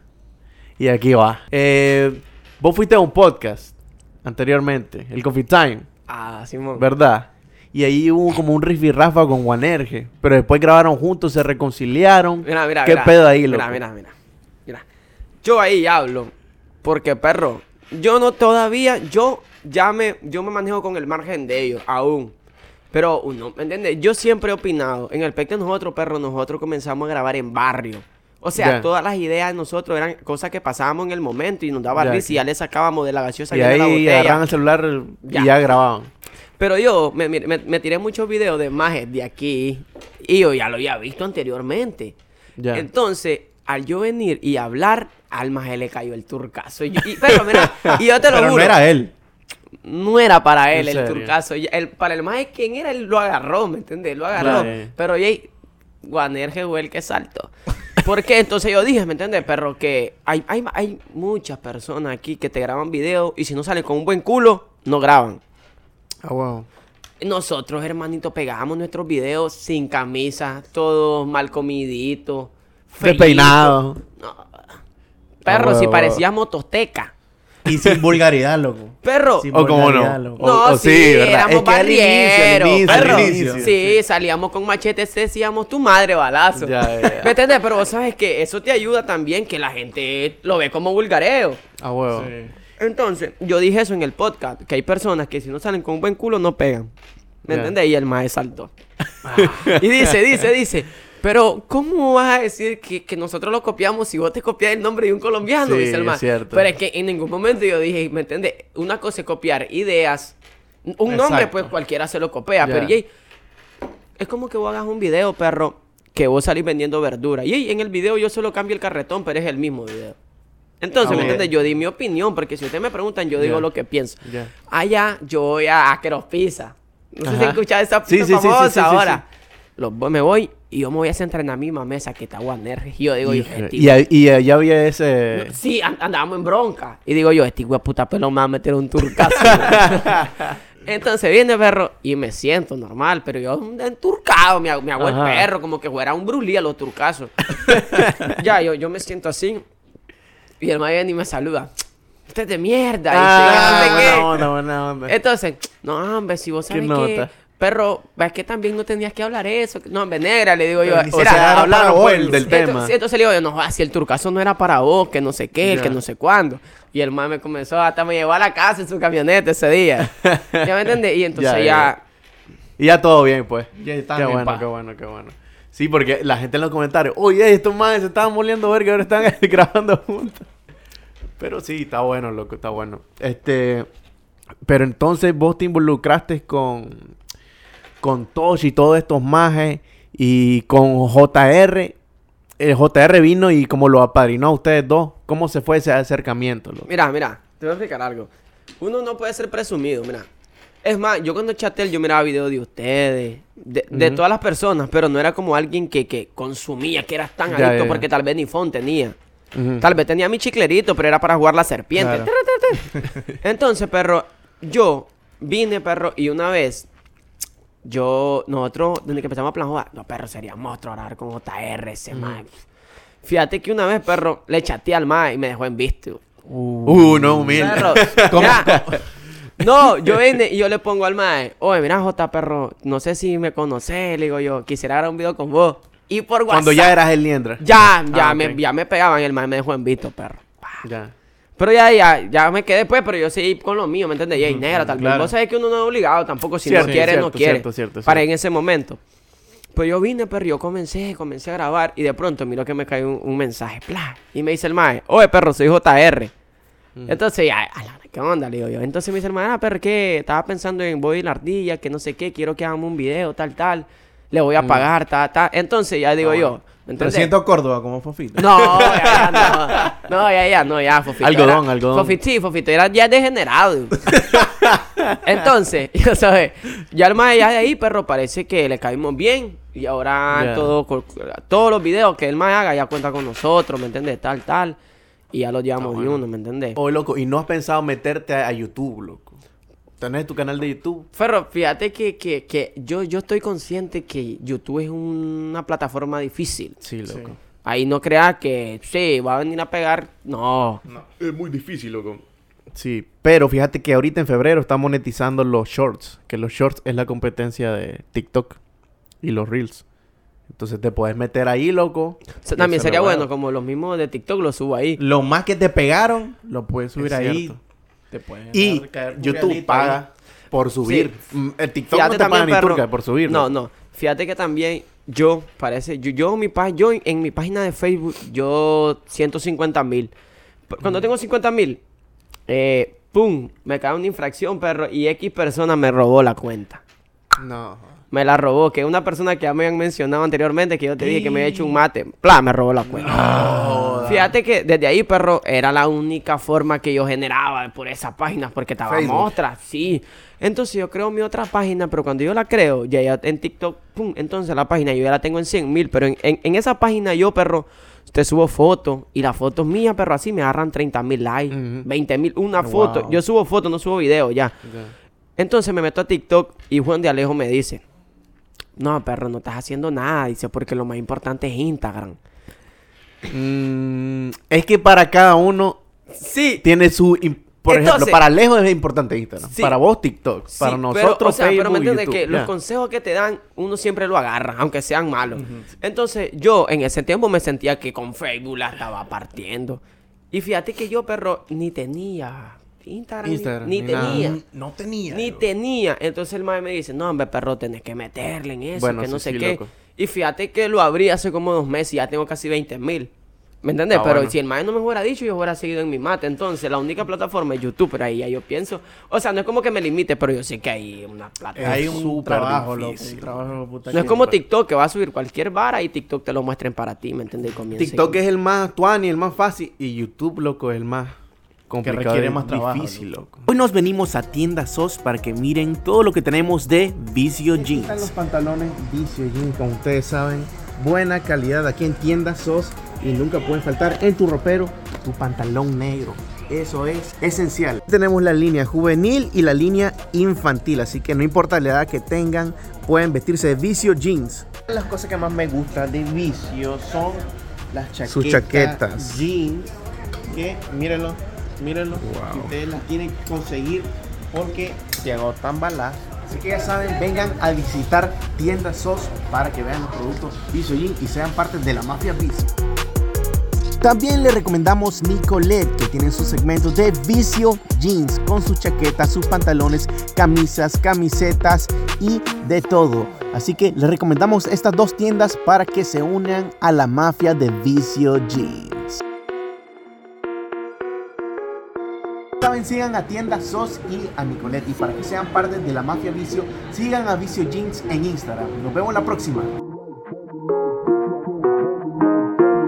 Y aquí va. Eh, vos fuiste a un podcast anteriormente, el Coffee Time, Ah, Simón. ¿verdad? Y ahí hubo como un rifirrafa con Juanerge, pero después grabaron juntos, se reconciliaron. Mira, mira, ¿Qué mira. pedo ahí, loco? Mira, mira, mira. Mira. Yo ahí hablo porque, perro, yo no todavía, yo ya me, yo me manejo con el margen de ellos, aún. Pero uno, ¿me entiendes? Yo siempre he opinado, en el PEC de nosotros, perro, nosotros comenzamos a grabar en barrio. O sea, todas las ideas de nosotros eran cosas que pasábamos en el momento y nos daba Ya, risa y ya. le sacábamos de la gaseosa Y de la ahí botella. agarraban el celular Ya. y ya grababan. Pero yo me, me- tiré muchos videos de majes de aquí y yo ya lo había visto anteriormente. Entonces, al yo venir y hablar, al maje le cayó el turcazo. Y, yo- y- pero mira, y yo te lo Pero juro, no era él. no era para él ¿En el serio? turcazo. El, para el maje, ¿quién era? Él lo agarró, ¿me entiendes? Lo agarró. Pero oye, Guanerge fue el que saltó. ¿Por qué? Entonces yo dije, ¿me entiendes? Pero que hay, hay, hay muchas personas aquí que te graban videos y si no salen con un buen culo, no graban. Ah, wow. Nosotros, hermanito, pegábamos nuestros videos sin camisa, todos mal comiditos. feitos. Despeinado. No. Perro, Ah, si huevo. parecíamos tosteca. Y sin vulgaridad, loco. Perro. Sin O vulgaridad, no. loco. O- No, o sí, sí, ¿verdad? éramos Es que al inicio, al barrieros, perro. inicio. Sí, salíamos con machetes, decíamos tu madre balazo. Ya, ya, ya. ¿Me entiendes? Pero vos sabes que eso te ayuda también que la gente lo ve como vulgareo. Ah, huevo. Sí. Entonces, yo dije eso en el podcast, que hay personas que si no salen con un buen culo no pegan. ¿Me entiendes? Y el maestro saltó. y dice, dice, dice, pero ¿cómo vas a decir que, que nosotros lo copiamos si vos te copias el nombre de un colombiano? Sí, dice el es maestro. Pero es que en ningún momento yo dije, ¿me entiendes? Una cosa es copiar ideas. Un nombre, pues cualquiera se lo copia. Pero Jay, es como que vos hagas un video, perro, que vos salís vendiendo verdura. Y en el video yo solo cambio el carretón, pero es el mismo video. Entonces, Ah, ¿me bueno. entiendes? Yo di mi opinión, porque si ustedes me preguntan, yo digo lo que pienso. Ya. Allá yo voy a Aqueros Pizza. No sé si Ajá. escuchado esa pizza sí, famosa sí, sí, ahora. Los me voy y yo me voy a sentar en la misma mesa que está. Y yo digo, yo, Y, este y, ahí- y allá había ese... Sí, an- andábamos en bronca. Y digo yo, este de puta pelo me va a meter un turcazo. Entonces viene perro y me siento normal, pero yo enturcado, me, hago- me hago el Ajá. perro, como que fuera un brulí a los turcazos. ya, yo, yo me siento así. Y el y me saluda. Usted es de mierda. y Ah, sí, no sé qué. buena onda, buena onda. Entonces, no, hombre, si vos ¿Qué sabes que... nota? Perro, es que también no tenías que hablar eso. No, hombre, negra, le digo yo. O "Será, sea, era hablaron para pues, vos, del Entonces- tema. entonces le digo yo, no, jodas, si el turcazo no era para vos, que no sé qué, que no sé cuándo. Y el man me comenzó, hasta me llevó a la casa en su camioneta ese día. ¿Ya me entiendes? Y entonces Ya. Y ya todo bien, pues. Ya están qué en bueno, qué bueno, qué bueno. Sí, porque la gente en los comentarios, oye, estos madres se estaban moliendo verga, ahora están grabando juntos. Pero sí, está bueno, loco, está bueno. Este, pero entonces vos te involucraste con, con Tosh y todos estos majes y con JR. El JR vino y como lo apadrinó a ustedes dos, ¿cómo se fue ese acercamiento? loco? Mira, mira, te voy a explicar algo. Uno no puede ser presumido, mira. Es más, yo cuando chatel yo miraba videos de ustedes, de, de todas las personas, pero no era como alguien que, que consumía, que eras tan Ya, adicto, ya, ya. porque tal vez ni phone tenía. Tal vez tenía mi chiclerito, pero era para jugar la serpiente. Claro. Entonces, perro, yo vine, perro, y una vez, yo, nosotros, desde que empezamos a plan jugar, no, perro, sería monstruo hablar con JR, ese mae. Fíjate que una vez, perro, le chateé al mae y me dejó en visto. Uh, no, humilde. Perro, ¿Cómo? ya. No, yo vine y yo le pongo al mae, oye, mira, J, perro, no sé si me conoces, le digo yo, quisiera grabar un video con vos. Y por WhatsApp. Cuando ya eras el liendra. Ya, ya, Ah, me, ok. ya me pegaban y el mae me dejó en visto, perro. Ya. Pero ya, ya, ya me quedé pues, pero yo seguí con lo mío, ¿me entiendes? Y ahí, negra, tal vez. claro. Vos sabés que uno no es obligado tampoco, si Cierto, no quiere, no quiere. cierto, Para en ese momento. Pues yo vine, pero yo comencé, comencé a grabar y de pronto miro que me cae un, un mensaje, ¡plá! Y me dice el mae, oye, perro, soy JR. Entonces, ya, a la- ¿qué onda? Le digo yo. Entonces me dice el mae, ah, perro, ¿qué? Estaba pensando en voy y la ardilla, que no sé qué, quiero que hagamos un video, tal, tal. Le voy a pagar, tal, tal. Entonces ya digo Ah, yo, bueno. ¿me entendés? 300 Córdoba como Fofito. No, ya, ya, no. No, ya, ya, no, ya, Fofito. Algodón, era- algodón. Fofito, sí, Fofito era ya degenerado. Entonces, ya sabes, ya el mae ya de ahí, perro, parece que le caímos bien. Y ahora todo, todos los videos que el mae haga ya cuenta con nosotros, ¿me entiendes? Tal, tal. Y ya los llevamos de uno, ¿me entiendes? Oh, loco, y no has pensado meterte a, a YouTube, loco. ¿Tenés tu canal de YouTube? Ferro, fíjate que, que, que yo, yo estoy consciente que YouTube es una plataforma difícil. Sí, loco. Ahí no creas que, sí, va a venir a pegar. No. Es muy difícil, loco. Sí, pero fíjate que ahorita en febrero está monetizando los shorts, que los shorts es la competencia de TikTok y los reels. Entonces te puedes meter ahí, loco. O sea, y también sería bueno, bueno. como los mismos de TikTok lo subo ahí. Lo más que te pegaron, lo puedes subir Es ahí. cierto. Te pueden Y caer YouTube paga por subir. Sí. Mm, El TikTok no te paga ni turca por subir. No, no. Fíjate que también yo, parece, yo, yo, mi pa- yo en, mi página de Facebook, yo 150 mil. Cuando tengo 50 mil, eh, pum, me cae una infracción, perro, y X persona me robó la cuenta. No. Me la robó, que una persona que ya me habían mencionado anteriormente, que yo te dije que me había hecho un mate, ¡plá! me robó la cuenta. Fíjate que desde ahí, perro, era la única forma que yo generaba por esas páginas, porque estaba Facebook. sí. Entonces yo creo mi otra página, pero cuando yo la creo, ya, ya en TikTok, pum, entonces la página yo ya la tengo en 100 mil, pero en, en- en esa página yo, perro, te subo fotos y las fotos mías, perro, así me agarran 30 mil likes, Ujú. 20 mil, una Wow. foto. Yo subo fotos, no subo videos ya. Entonces me meto a TikTok y Juan de Alejo me dice, no, perro, no estás haciendo nada. Dice, porque lo más importante es Instagram. Mm, es que para cada uno Sí. tiene su... Por ejemplo, para lejos es importante Instagram. Sí. Para vos TikTok. Sí, para pero, nosotros o sea, Facebook pero me entiendes que los consejos que te dan, uno siempre lo agarra, aunque sean malos. Entonces, yo en ese tiempo me sentía que con Facebook la estaba partiendo. Y fíjate que yo, perro, ni tenía Instagram, ni- Instagram, ni, ni nada. tenía. No tenía. Ni yo. tenía. Entonces el mae me dice, no, hombre, perro, tenés que meterle en eso, Bueno, que no sí, sé sí, qué. loco. Y fíjate que lo abrí hace como dos meses y ya tengo casi 20 mil. ¿Me entiendes? Ah, pero bueno. si el mae no me hubiera dicho, yo hubiera seguido en mi mate. Entonces, la única plataforma es YouTube, pero ahí ya yo pienso. O sea, no es como que me limite, pero yo sé que hay una plataforma. Hay un trabajo, loco. Un trabajo, puta, No es como TikTok, que va a subir cualquier vara y TikTok te lo muestren para ti, ¿me entiendes? Y comienza TikTok y- es el más tuani, el más fácil. Y YouTube, loco, es el más complicado. requiere y más trabajo, Difícil, loco. Hoy nos venimos a Tienda SOS para que miren todo lo que tenemos de Vicio Aquí están los Jeans. pantalones Vicio Jeans, como ustedes saben. Buena calidad aquí en tiendas SOS. Y nunca pueden faltar en tu ropero tu pantalón negro. Eso es esencial. Tenemos la línea juvenil y la línea infantil. Así que no importa la edad que tengan, pueden vestirse de Vicio Jeans. Las cosas que más me gustan de Vicio son las chaquetas. Sus chaquetas. Jeans. Que mírenlo, mírenlo. Wow. que ustedes las tienen que conseguir porque se agotan balas. Así que ya saben, vengan a visitar tiendas SOS para que vean los productos Vicio Jeans y sean parte de la mafia Vicio. También le recomendamos Nicolette, que tiene su segmento de Vicio Jeans, con sus chaquetas, sus pantalones, camisas, camisetas y de todo. Así que les recomendamos estas dos tiendas para que se unan a la mafia de Vicio Jeans. Saben, sigan a tienda SOS y a Nicolette. Y para que sean parte de la mafia Vicio, sigan a Vicio Jeans en Instagram. Nos vemos la próxima.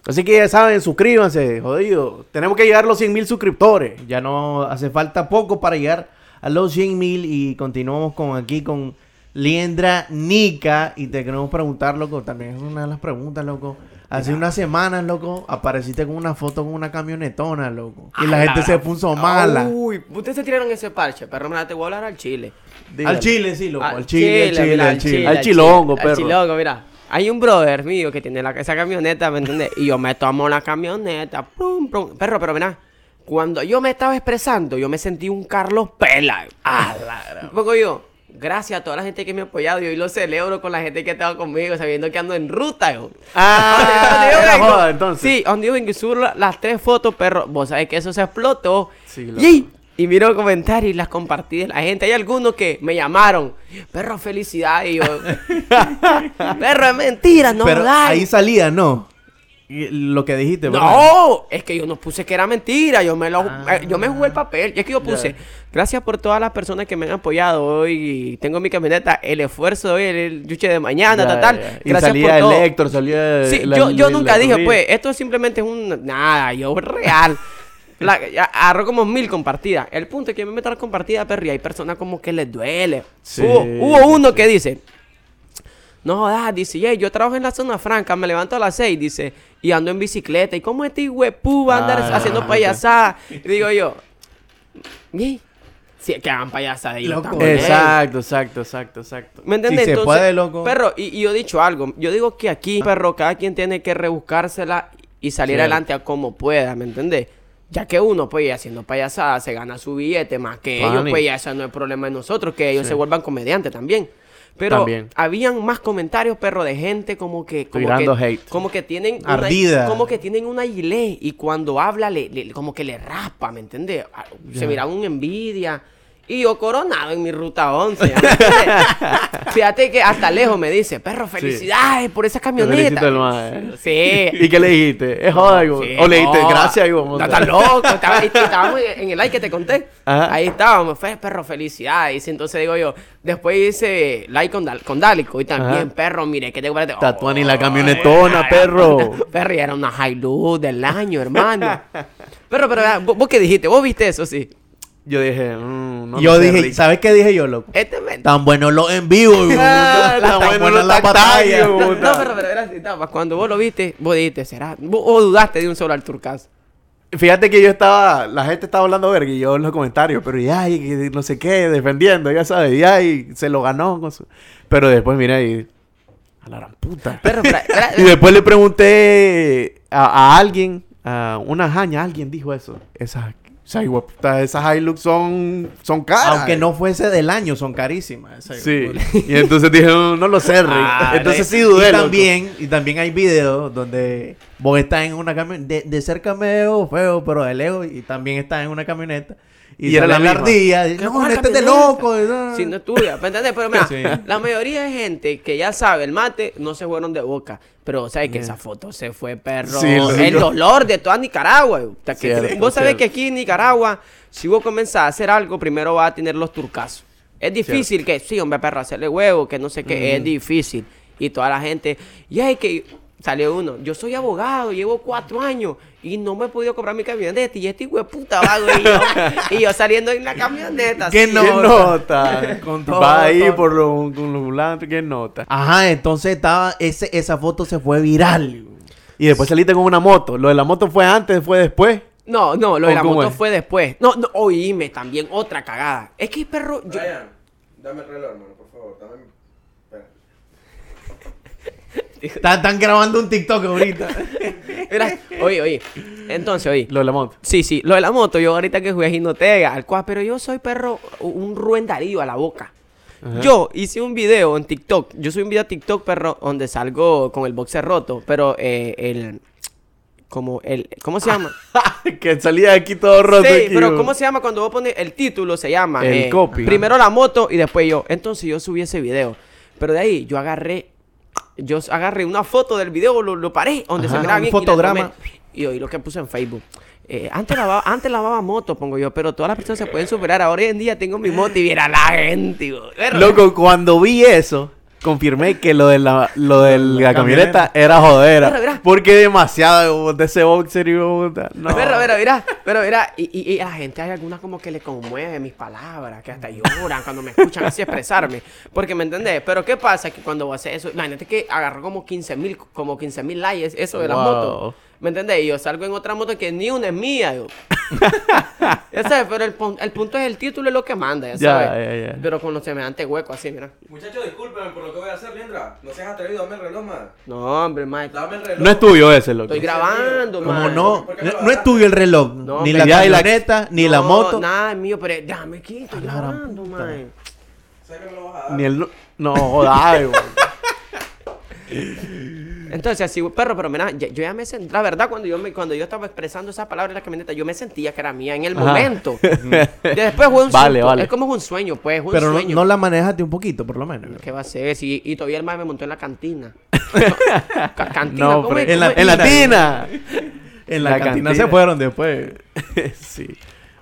Así que ya saben, suscríbanse, jodido. Tenemos que llegar a los 100 mil suscriptores. Ya no hace falta poco para llegar a los 100 mil y continuamos con aquí con Liendra Nica y te queremos preguntar, loco, también es una de las preguntas, loco. Hace unas semanas, loco, apareciste con una foto con una camionetona, loco. Y la gente se puso mala. Uy, ustedes se tiraron ese parche, perro, mira, te voy a hablar al chile. Al chile, sí, loco. Al chile, al chile, mira, al chile. Al chilongo, perro. Al chilongo, mira. Hay un brother mío que tiene la, esa camioneta, ¿me entiendes? Y yo me tomo la camioneta, prum, prum. Perro, pero mira, cuando yo me estaba expresando, yo me sentí un Carlos Pela. Ah, la- Pongo yo, gracias a toda la gente que me ha apoyado, y hoy lo celebro con la gente que ha estado conmigo, sabiendo que ando en ruta, yo. Ah, Donde yo era vengo- joda, entonces. Sí, donde yo vengo y subo la- las tres fotos, perro. Vos sabés que eso se explotó. Sí, loco. y, y miro comentarios y las compartí de la gente. Hay algunos que me llamaron. Perro, felicidad. Y yo, perro, es mentira, no Pero da. ahí salía, ¿no? Y Lo que dijiste, ¿verdad? No, es que yo no puse que era mentira, yo me lo Ah. eh, yo me jugué el papel, y es que yo puse, gracias por todas las personas que me han apoyado hoy, tengo mi camioneta, el esfuerzo de hoy, el yuche de mañana, tal, tal. Y Gracias salía por el todo. Héctor, salía Sí, la- yo, yo la- nunca la dije, pues, esto simplemente es un. Nada, yo real. La, agarró como mil compartidas. El punto es que me meto a las compartidas, perro, y hay personas como que les duele. Sí, hubo, hubo sí, uno que dice. No jodas, dice, "Yey, yo trabajo en la zona franca, me levanto a las 6, dice, y ando en bicicleta. ¿Y cómo este huepú va a andar Ah, haciendo payasadas? Y digo yo, ¿y? Sí, que hagan payasadas. y Loco. también. Exacto, exacto, exacto, exacto. ¿Me entiendes? Si se Entonces, puede, loco. Perro, y, y yo he dicho algo. Yo digo que aquí, perro, cada quien tiene que rebuscársela y salir adelante a como pueda, ¿me entiendes? Ya que uno, pues, haciendo payasadas, se gana su billete más que ellos, pues, ya eso no es problema de nosotros, que ellos Sí. se vuelvan comediantes también. Pero También. habían más comentarios, perro, de gente como que... Como Tirando que, hate. Como que tienen... una- Ardida. como que tienen una gilet y cuando habla, le, le- como que le raspa, ¿me entiendes? Ah, Se Ya. mira un envidia. Y yo coronado en mi ruta 11. ¿ya me entiendes? Fíjate que hasta lejos me dice, perro, felicidades por esa camioneta. Sí. ¿Y qué le dijiste? Es joda. Sí, O le dijiste, no. gracias, digo. No, estás loco. Estaba, estábamos en el like que te conté. Ajá. Ahí estábamos. Fue, perro, felicidades. Dice, entonces digo yo, después hice like con, con Dálico. Y también, Ajá. perro, mire, ¿qué te parece? Tatuán y la Oh, camionetona, ay, perro. Perro, y era una Hilux del año, hermano. Perro, pero ah, ¿vos, vos qué dijiste? ¿Vos viste eso, sí? Yo dije, mm, no yo dije. ¿sabes qué dije yo, loco? Este men. Tan bueno los en vivo, Ah, tan bueno buena los la batalla. No, pero, pero era así, estaba. Cuando vos lo viste, vos dijiste, ¿será? Vos, o dudaste de un solo Turcas. Fíjate que yo estaba, la gente estaba hablando verga y yo en los comentarios, pero ya, y no sé qué, defendiendo, ya sabes, ya, y se lo ganó. con su- Pero después, mira, y. A la gran puta. Pero- pero- Y después le pregunté a, a alguien, a una jaña, alguien dijo eso. Esas, esas, hijueputas, esas Hilux son, son caras. Aunque no fuese del año, son carísimas. Sí. Y entonces dije, no, no lo sé, Rick. Ah, entonces sí y dudé. loco. también, y también hay videos donde vos estás en una camioneta, de, de cerca me veo feo, pero de lejos, y también estás en una camioneta. Y, Y era la la ardilla. y, ¿Qué No, este es de camioneta". loco. Si no es tuya, ¿me entendés? Pero mira, Sí. la mayoría de gente que ya sabe el mate no se fueron de boca. Pero sabes que esa foto se fue, perro. Sí, lo el dolor de toda Nicaragua. O sea, que- Cierto, vos sabés cierto. que aquí en Nicaragua, si vos comenzás a hacer algo, primero vas a tener los turcazos. Es difícil que, sí, hombre, perro, hacerle huevo, que no sé qué, es difícil. Y toda la gente, y hay que. Salió uno, yo soy abogado, llevo cuatro años y no me he podido comprar mi camioneta. Y este hijo de puta vago y yo, y yo saliendo en la camioneta. ¿Qué así, no? ¿Qué nota? Con todo, Va ahí todo. por lo, con los volantes, ¿qué nota? Ajá, entonces estaba, ese, esa foto se fue viral. Y después saliste con una moto. ¿Lo de la moto fue antes, fue después? No, no, lo de ¿O la moto es? fue después. No, no, oíme también otra cagada. Es que perro, yo, Brian, dame el reloj, hermano, por favor. Dame. Están, grabando un TikTok ahorita. Mira, oye, oye. Entonces, oye. Lo de la moto. Sí, sí, lo de la moto, yo ahorita que jugué a Ginotega, al cual, pero yo soy perro, un Rubén Darío a la boca. Ajá. Yo hice un video en TikTok. Yo soy un video a TikTok, perro, donde salgo con el boxer roto, pero eh, el. Como el. ¿Cómo se llama? que salía aquí todo roto. Sí, aquí, pero. ¿cómo se llama cuando vos pones el título? Se llama. El copy. Primero la moto y después yo. Entonces yo subí ese video. Pero de ahí yo agarré. Yo agarré una foto del video, lo, lo paré, donde Ajá, se miraba un bien. y le fotograma. tomé. Y oí lo que puse en Facebook. Eh, antes, lavaba, antes lavaba moto, pongo yo, pero todas las personas se pueden superar. Ahora hoy en día tengo mi moto y viera la gente. Loco, cuando vi eso, confirmé que lo de la, lo de la, La camioneta, camioneta. era jodera. Pero, mira. Porque demasiado de ese boxer y puta, no. Pero, pero, mira, pero, mira, y, y, y a la gente hay algunas como que le conmueve mis palabras, que hasta lloran cuando me escuchan así expresarme. Porque, ¿me entendés? Pero, ¿qué pasa? Que cuando vos haces eso, imagínate que agarró como 15 mil, como 15 mil likes eso de la Wow. moto. ¿Me entendés? Y yo salgo en otra moto que ni una es mía. Yo. ya sabes, pero el, el punto es el título es lo que manda, ya sabes. Pero con los semejantes huecos así, mira. Muchachos, discúlpenme por lo que voy a hacer, Lindra. No seas atrevido, dame el reloj, man. No, hombre, Mike. Dame el reloj. No es tuyo ese, loco. Estoy grabando, ¿Cómo Como man. no, ¿Por qué no, no es tuyo el reloj, No, ni la la- camioneta, ni la No, moto. Nada es mío, pero déjame quito, estoy la grabando, man. ¿Sabes que me lo vas a dar? Ni el... no- güey. Entonces, así, perro, pero mira, yo ya me sentí, la verdad, cuando yo, me, cuando yo estaba expresando esa palabra en la camioneta, yo me sentía que era mía en el Ajá. momento. Después fue un Vale, susto, vale. Es como un sueño, pues, un Pero no, sueño. no la manejaste un poquito, por lo menos. ¿Qué va a ser? Y todavía el mae me montó en la cantina. Ca- cantina, No, ¿cómo pero es? en la-. En la tina. En la, La cantina, cantina. se fueron después. sí.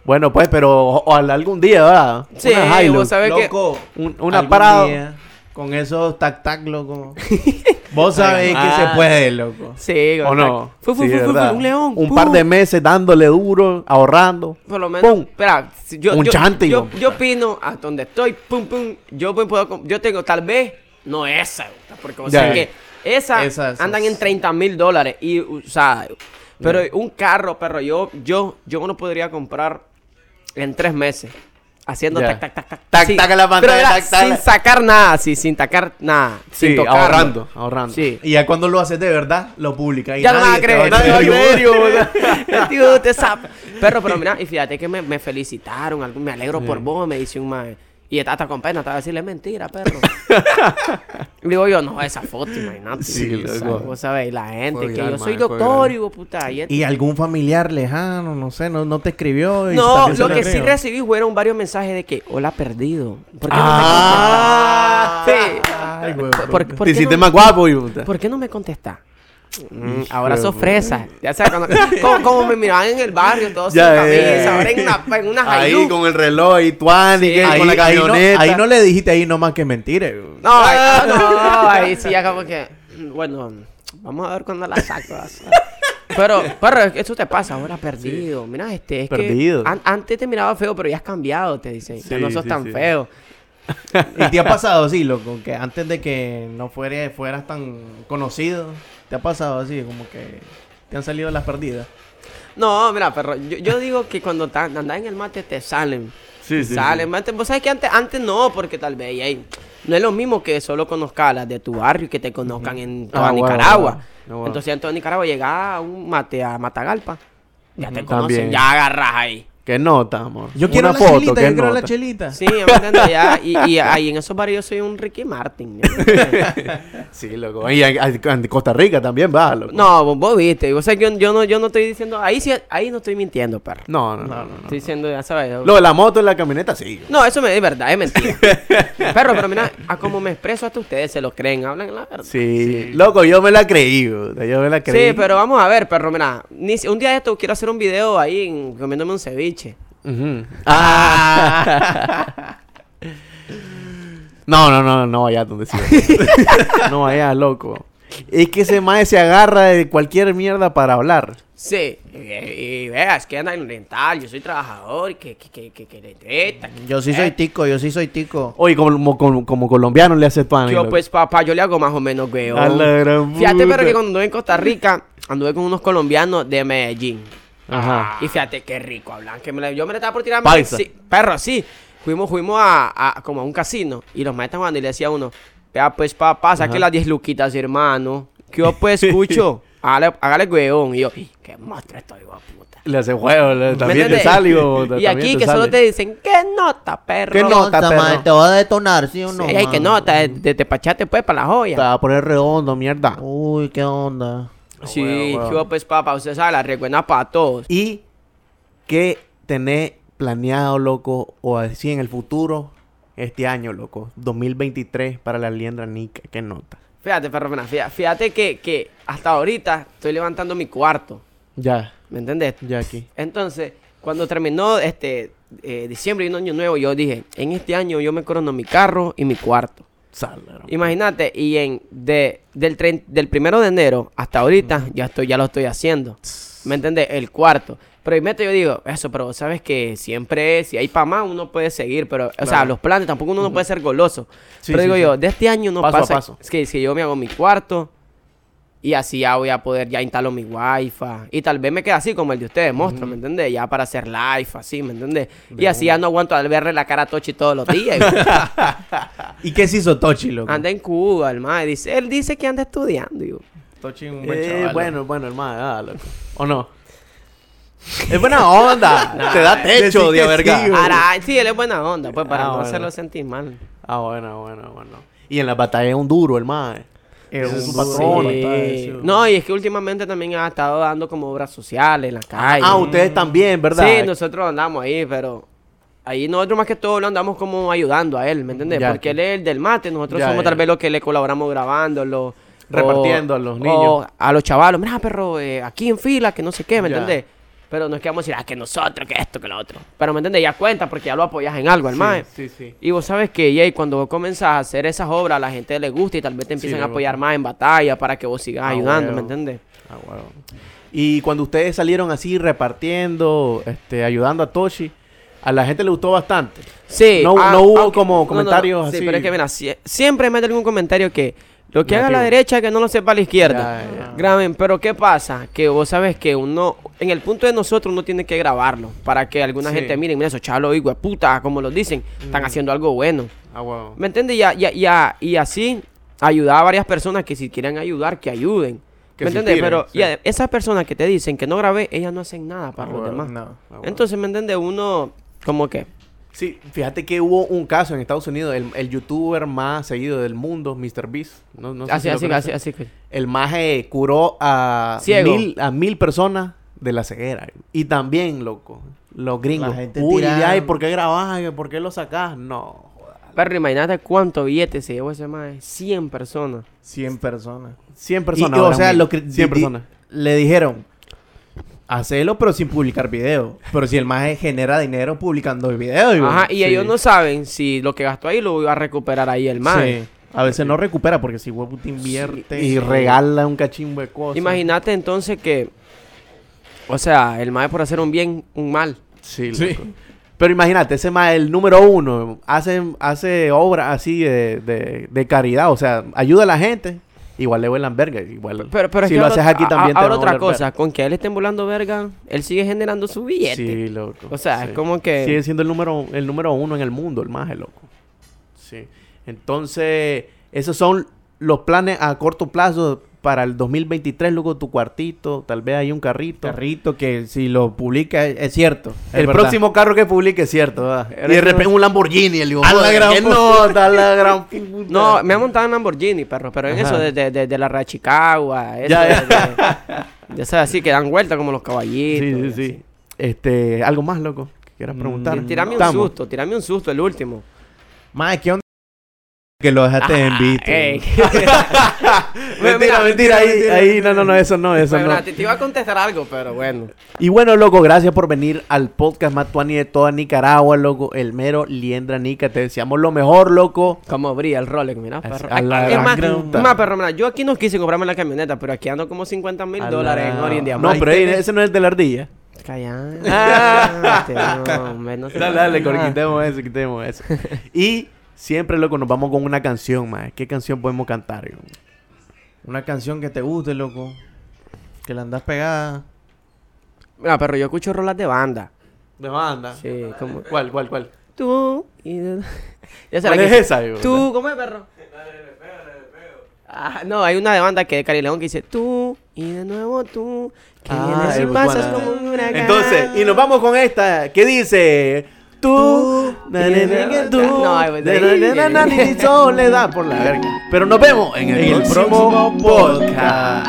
Bueno, pues, pero ojalá algún día, ¿verdad? Sí, Una vos sabés que... Loco, Un- una parada. día, Con esos tac-tac, loco. Vos sabés que se puede, loco. Sí, ¿O no? Fue, fue, Sí, fue, fue, un león. Un ¡pum! par de meses dándole duro, ahorrando. Por lo menos, ¡Pum! espera, si yo, Un yo, chante, yo, yo opino a donde estoy, pum, pum, yo puedo, yo tengo tal vez, no esa, porque o sea que esa, Esa, esa andan en 30 mil dólares y, o sea, pero un carro, perro, yo, yo, yo no podría comprar en tres meses. Haciendo tac, tac, tac, tac. Tac, Sí, tac en la pero pantalla, tac, tac. Sin sacar nada, sí, sin tacar nada. Sí, sin tocarlo. ahorrando, ahorrando. Sí. Y ya cuando lo haces de verdad, lo publicas. y Ya no me va a creer. Nadie va a creer. Tío, te sap- Perro, pero mira, y fíjate que me, me felicitaron, me alegro por vos, me dice un mae. Y está hasta con pena, te va a decirle mentira, perro. Digo yo, no, esa foto, imagínate. Sí. Vos sabés, la gente, que yo soy doctor, y vos, puta. Y, algún familiar lejano, no sé, no, no te escribió. no, lo que sí recibí fueron varios mensajes de que, hola, perdido. ¿Por qué Ah. no me contestás? Sí. Ay, güey, ¿Por, Te hiciste más guapo. ¿Por qué no me contestás? Mm, ahora sos fresa. Ya sabes, cuando, como, como me miraban en el barrio, todos sin Ya, camisa, ya, ya. ahora en una, en una Ahí con el reloj y tuan y Sí. que Ahí, con la ahí no, camioneta. ahí no le dijiste ahí nomás que mentira. güey. No, ahí, ah, no, ahí sí, ya como que. mm, Bueno, vamos a ver cuándo la saco. Pero, pero eso te pasa ahora perdido. Mira, este, es Perdido. que an- antes te miraba feo, pero ya has cambiado, te dicen. ya Sí, no sos sí, tan sí. feo. ¿Y te ha pasado así, loco? Que antes de que no fuera, fueras tan conocido, ¿te ha pasado así? Como que te han salido las perdidas. No, mira, perro, yo, yo digo que cuando andás en el mate te salen. Sí, Te sí, salen. Antes- Vos sabés que antes, antes no, porque tal vez no es lo mismo que solo conozcas las de tu barrio y que te conozcan en toda Ah, Nicaragua. Ah, bueno. Entonces en toda Nicaragua llega a un mate a Matagalpa. Ya te conocen, También. ya agarras ahí. ¿Qué nota, amor? Yo quiero Una la foto, chelita, ¿qué yo quiero la chelita. Sí, ¿me entiendes? Ya, y, y ahí en esos barrios soy un Ricky Martin. Sí, loco. Y en Costa Rica también va, loco. no, vos, vos viste. Sabés que yo, yo no, yo no estoy diciendo. Ahí sí, ahí no estoy mintiendo, perro. No, no, no. no, no. Estoy diciendo, ya sabes. Lo de la moto en la camioneta, sí. No, eso me- es verdad, es mentira. perro, pero mira, a como me expreso hasta ustedes se lo creen, hablan la verdad. Sí. Loco, yo me la creí, Yo me la creí. Sí, pero vamos a ver, perro, mira. un día de esto quiero hacer un video ahí comiéndome un ceviche. Ujú. Ah. no, no, no, no vaya donde sí. no vaya, loco. Es que ese mae se agarra de cualquier mierda para hablar. Sí, y, y veas que anda en oriental, yo soy trabajador y que, que, que, que, que le treta, que- Yo sí soy tico, yo sí soy tico. Oye, como, como, como colombiano le hace pan. Yo, pues, papá, yo le hago más o menos, weón. A la gran Fíjate, pero que cuando anduve en Costa Rica, anduve con unos colombianos de Medellín. Ajá. Y fíjate qué rico hablan. Que me la- yo me le estaba por tirar Paisa. Sí, perro, sí. Fuimos, fuimos a, a- como a un casino y los maestros jugando y le decía a uno, vea pues papá, saque Ajá. las 10 luquitas, hermano. Que yo pues escucho. hágale, hágale weón. Y yo, "Ih, qué monstruo estoy, hijo puta. Le hace juego, le- ¿Me también te sale. Y aquí te que solo te dicen, ¿qué nota, perro? ¿Qué nota, perro? mae, te va a detonar, ¿sí o no? Sí, ay, qué nota, de, de Tepachate pues para la Te joya. va a poner redondo, mierda. Uy, qué onda. Sí, huevo, huevo. pues papá, usted sabe, la recuerda para todos. ¿Y qué tenés planeado, loco, o así en el futuro, este año, loco? 2023 para la liendra Nica. ¿Qué nota? Fíjate, perro, mira, fíjate, fíjate que, que hasta ahorita estoy levantando mi cuarto. Ya, ¿Me entendés? ya aquí. Entonces, cuando terminó este eh, diciembre y un año nuevo, yo dije, en este año yo me corono mi carro y mi cuarto. Imagínate, y en de, del, trein- del primero de enero hasta ahorita, ya estoy, ya lo estoy haciendo. ¿Me entiendes? El cuarto. Pero inmediato yo digo, eso, pero sabes que siempre, si hay para más, uno puede seguir. Pero, o sea, los planes tampoco uno no puede ser goloso. Sí, pero sí, digo sí. yo, de este año no Paso a pasa. paso. Es que si yo me hago mi cuarto y así ya voy a poder, ya instalo mi wifi. Y tal vez me quede así como el de ustedes, monstruo, ¿me entiendes? Ya para hacer live, así, ¿me entiendes? Y así ya no aguanto al verle la cara a Tochi todos los días. ¿Y qué se hizo Tochi, loco? anda en Cuba, el mae. Dice, él dice que anda estudiando. Digo, Tochi un buen Eh, chaval. bueno, bueno, hermano, ah, loco. ¿O no? Es buena onda. Te da techo, de verga. sí, él es buena onda, pues, para Ah, no bueno. hacerlo sentir mal. Ah, bueno, bueno, bueno. Y en la batalla es un duro, hermano. Es Ese es un patrón. sí. No, y es que últimamente también ha estado dando como obras sociales en la calle. Ah, ustedes también, ¿verdad? Sí, nosotros andamos ahí, pero ahí nosotros más que todo lo andamos como ayudando a él, ¿me entiendes? Ya, Porque que- él es el del mate, nosotros Ya, somos ya. tal vez los que le colaboramos grabándolo. Repartiendo a los niños. O a los chavalos, mira, perro, eh, aquí en fila, que no sé qué, ¿me entiendes? Pero no es que vamos a decir, ah, que nosotros, que esto, que lo otro. Pero, ¿me entiendes? Ya cuenta porque ya lo apoyas en algo, hermano. Sí, sí, sí. Y vos sabes que, Jay, cuando vos comenzás a hacer esas obras, a la gente le gusta y tal vez te empiezan a apoyar más en batalla para que vos sigas Ah, ayudando. ¿me entiendes? Ah, bueno. Y cuando ustedes salieron así repartiendo, este, ayudando a Toshi, a la gente le gustó bastante. Sí. No- no hubo como comentarios Sí, así. pero es que, mira, sie- siempre mete algún comentario que lo que haga la derecha que no lo sepa la izquierda. Ya, ya. Graben, pero ¿qué pasa? Que vos sabes que uno, en el punto de nosotros, uno tiene que grabarlo para que alguna Sí. gente mire, mira, esos hijo de puta, como los dicen, están haciendo algo bueno. Ah. ¿Me entiendes? Y, y, y, y así ayudar a varias personas que si quieren ayudar, que ayuden. Que ¿Me entiendes? Pero sí. y esas personas que te dicen que no grabé, ellas no hacen nada para Ah, los bueno. demás. No. Ah, bueno. Entonces, ¿me entiendes? Uno, como que, Sí, fíjate que hubo un caso en Estados Unidos, el, el youtuber más seguido del mundo, Mr. Beast. No, no sé Así, si lo así, así, así. que- El maje curó a Ciego. mil, a mil personas de la ceguera. Y también, loco, los gringos. La gente Uy, ay, ¿por qué grabás? ¿Por qué lo sacás? No. Perro, imagínate cuánto billete se llevó ese más. 100 personas. 100 personas. 100 personas. Y, o sea, lo que 100 di- di- personas. le dijeron, hacelo pero sin publicar video. Pero si el maje genera dinero publicando el video. Ajá, y sí. ellos no saben si lo que gastó ahí lo iba a recuperar ahí el más. Sí. A veces no recupera porque si huevo te invierte. Y regala un cachimbo de cosas. Imagínate entonces que, o sea, el mae por hacer un bien, un mal. Sí, Sí. loco. Pero imagínate, ese más el número uno hace, hace obras así de, de, de caridad, o sea, ayuda a la gente, igual le vuelan verga, igual. Pero, pero es si que lo ahora- haces aquí a- también a- te Ahora otra cosa, con que él estén volando verga, él sigue generando su billete. Sí, loco. O sea, sí. es como que... Sigue siendo el número, el número uno en el mundo, el más loco. Sí. Entonces, esos son los planes a corto plazo para el 2023, luego tu cuartito, tal vez hay un carrito. Carrito que si lo publica es, cierto. es El verdad. próximo carro que publique es cierto, ¿verdad? Pero Y de repente un Lamborghini, el hijo, A la gran no, da la gran. No, me ha montado en Lamborghini, perro, pero en Ajá. eso de, de, de, de la Rachicagua, eso Ya, de, ya. esas así que dan vuelta como los caballitos. Sí, sí, sí. Este, algo más, loco, que quieras Mm, preguntar. así. Tirame un Estamos. susto, tirame un susto, el último. Mae, ¿qué onda? Que lo dejaste en visto. Ey. Mentira, mentira, ahí, ahí, no, no, no, eso no, eso Bueno, no. te, te iba a contestar algo, pero bueno. Y bueno, loco, gracias por venir al podcast Matuani de toda Nicaragua, loco. El mero Liendra Nica, te deseamos lo mejor, loco. Como brilla el Rolex, mira, perro. a la es más, más, perro, mira, yo aquí no quise comprarme la camioneta, pero aquí ando como 50 mil dólares la- en en No, pero ahí, ese no es el de la ardilla. Cállate, no, hombre, no Dale, dale, Ah. quitemos eso, quitemos eso. Y siempre, loco, nos vamos con una canción, más. ¿Qué canción podemos cantar? yo? Una canción que te guste, loco. Que la andas pegada. Mira, perro, yo escucho rolas de banda. De banda. Sí, como... ¿Cuál, cuál, cuál? Tú y... de- Ya ¿Cuál es que- esa, yo? Tú, ¿cómo es, perro? Ah, no, hay una de banda que de Cari León que dice Tú y de nuevo tú que Ah, vienes y es pasas buena. como un huracán. Entonces, y nos vamos con esta que dice tú, ni soledad por la verga. Pero nos vemos en el, En el próximo próximo podcast.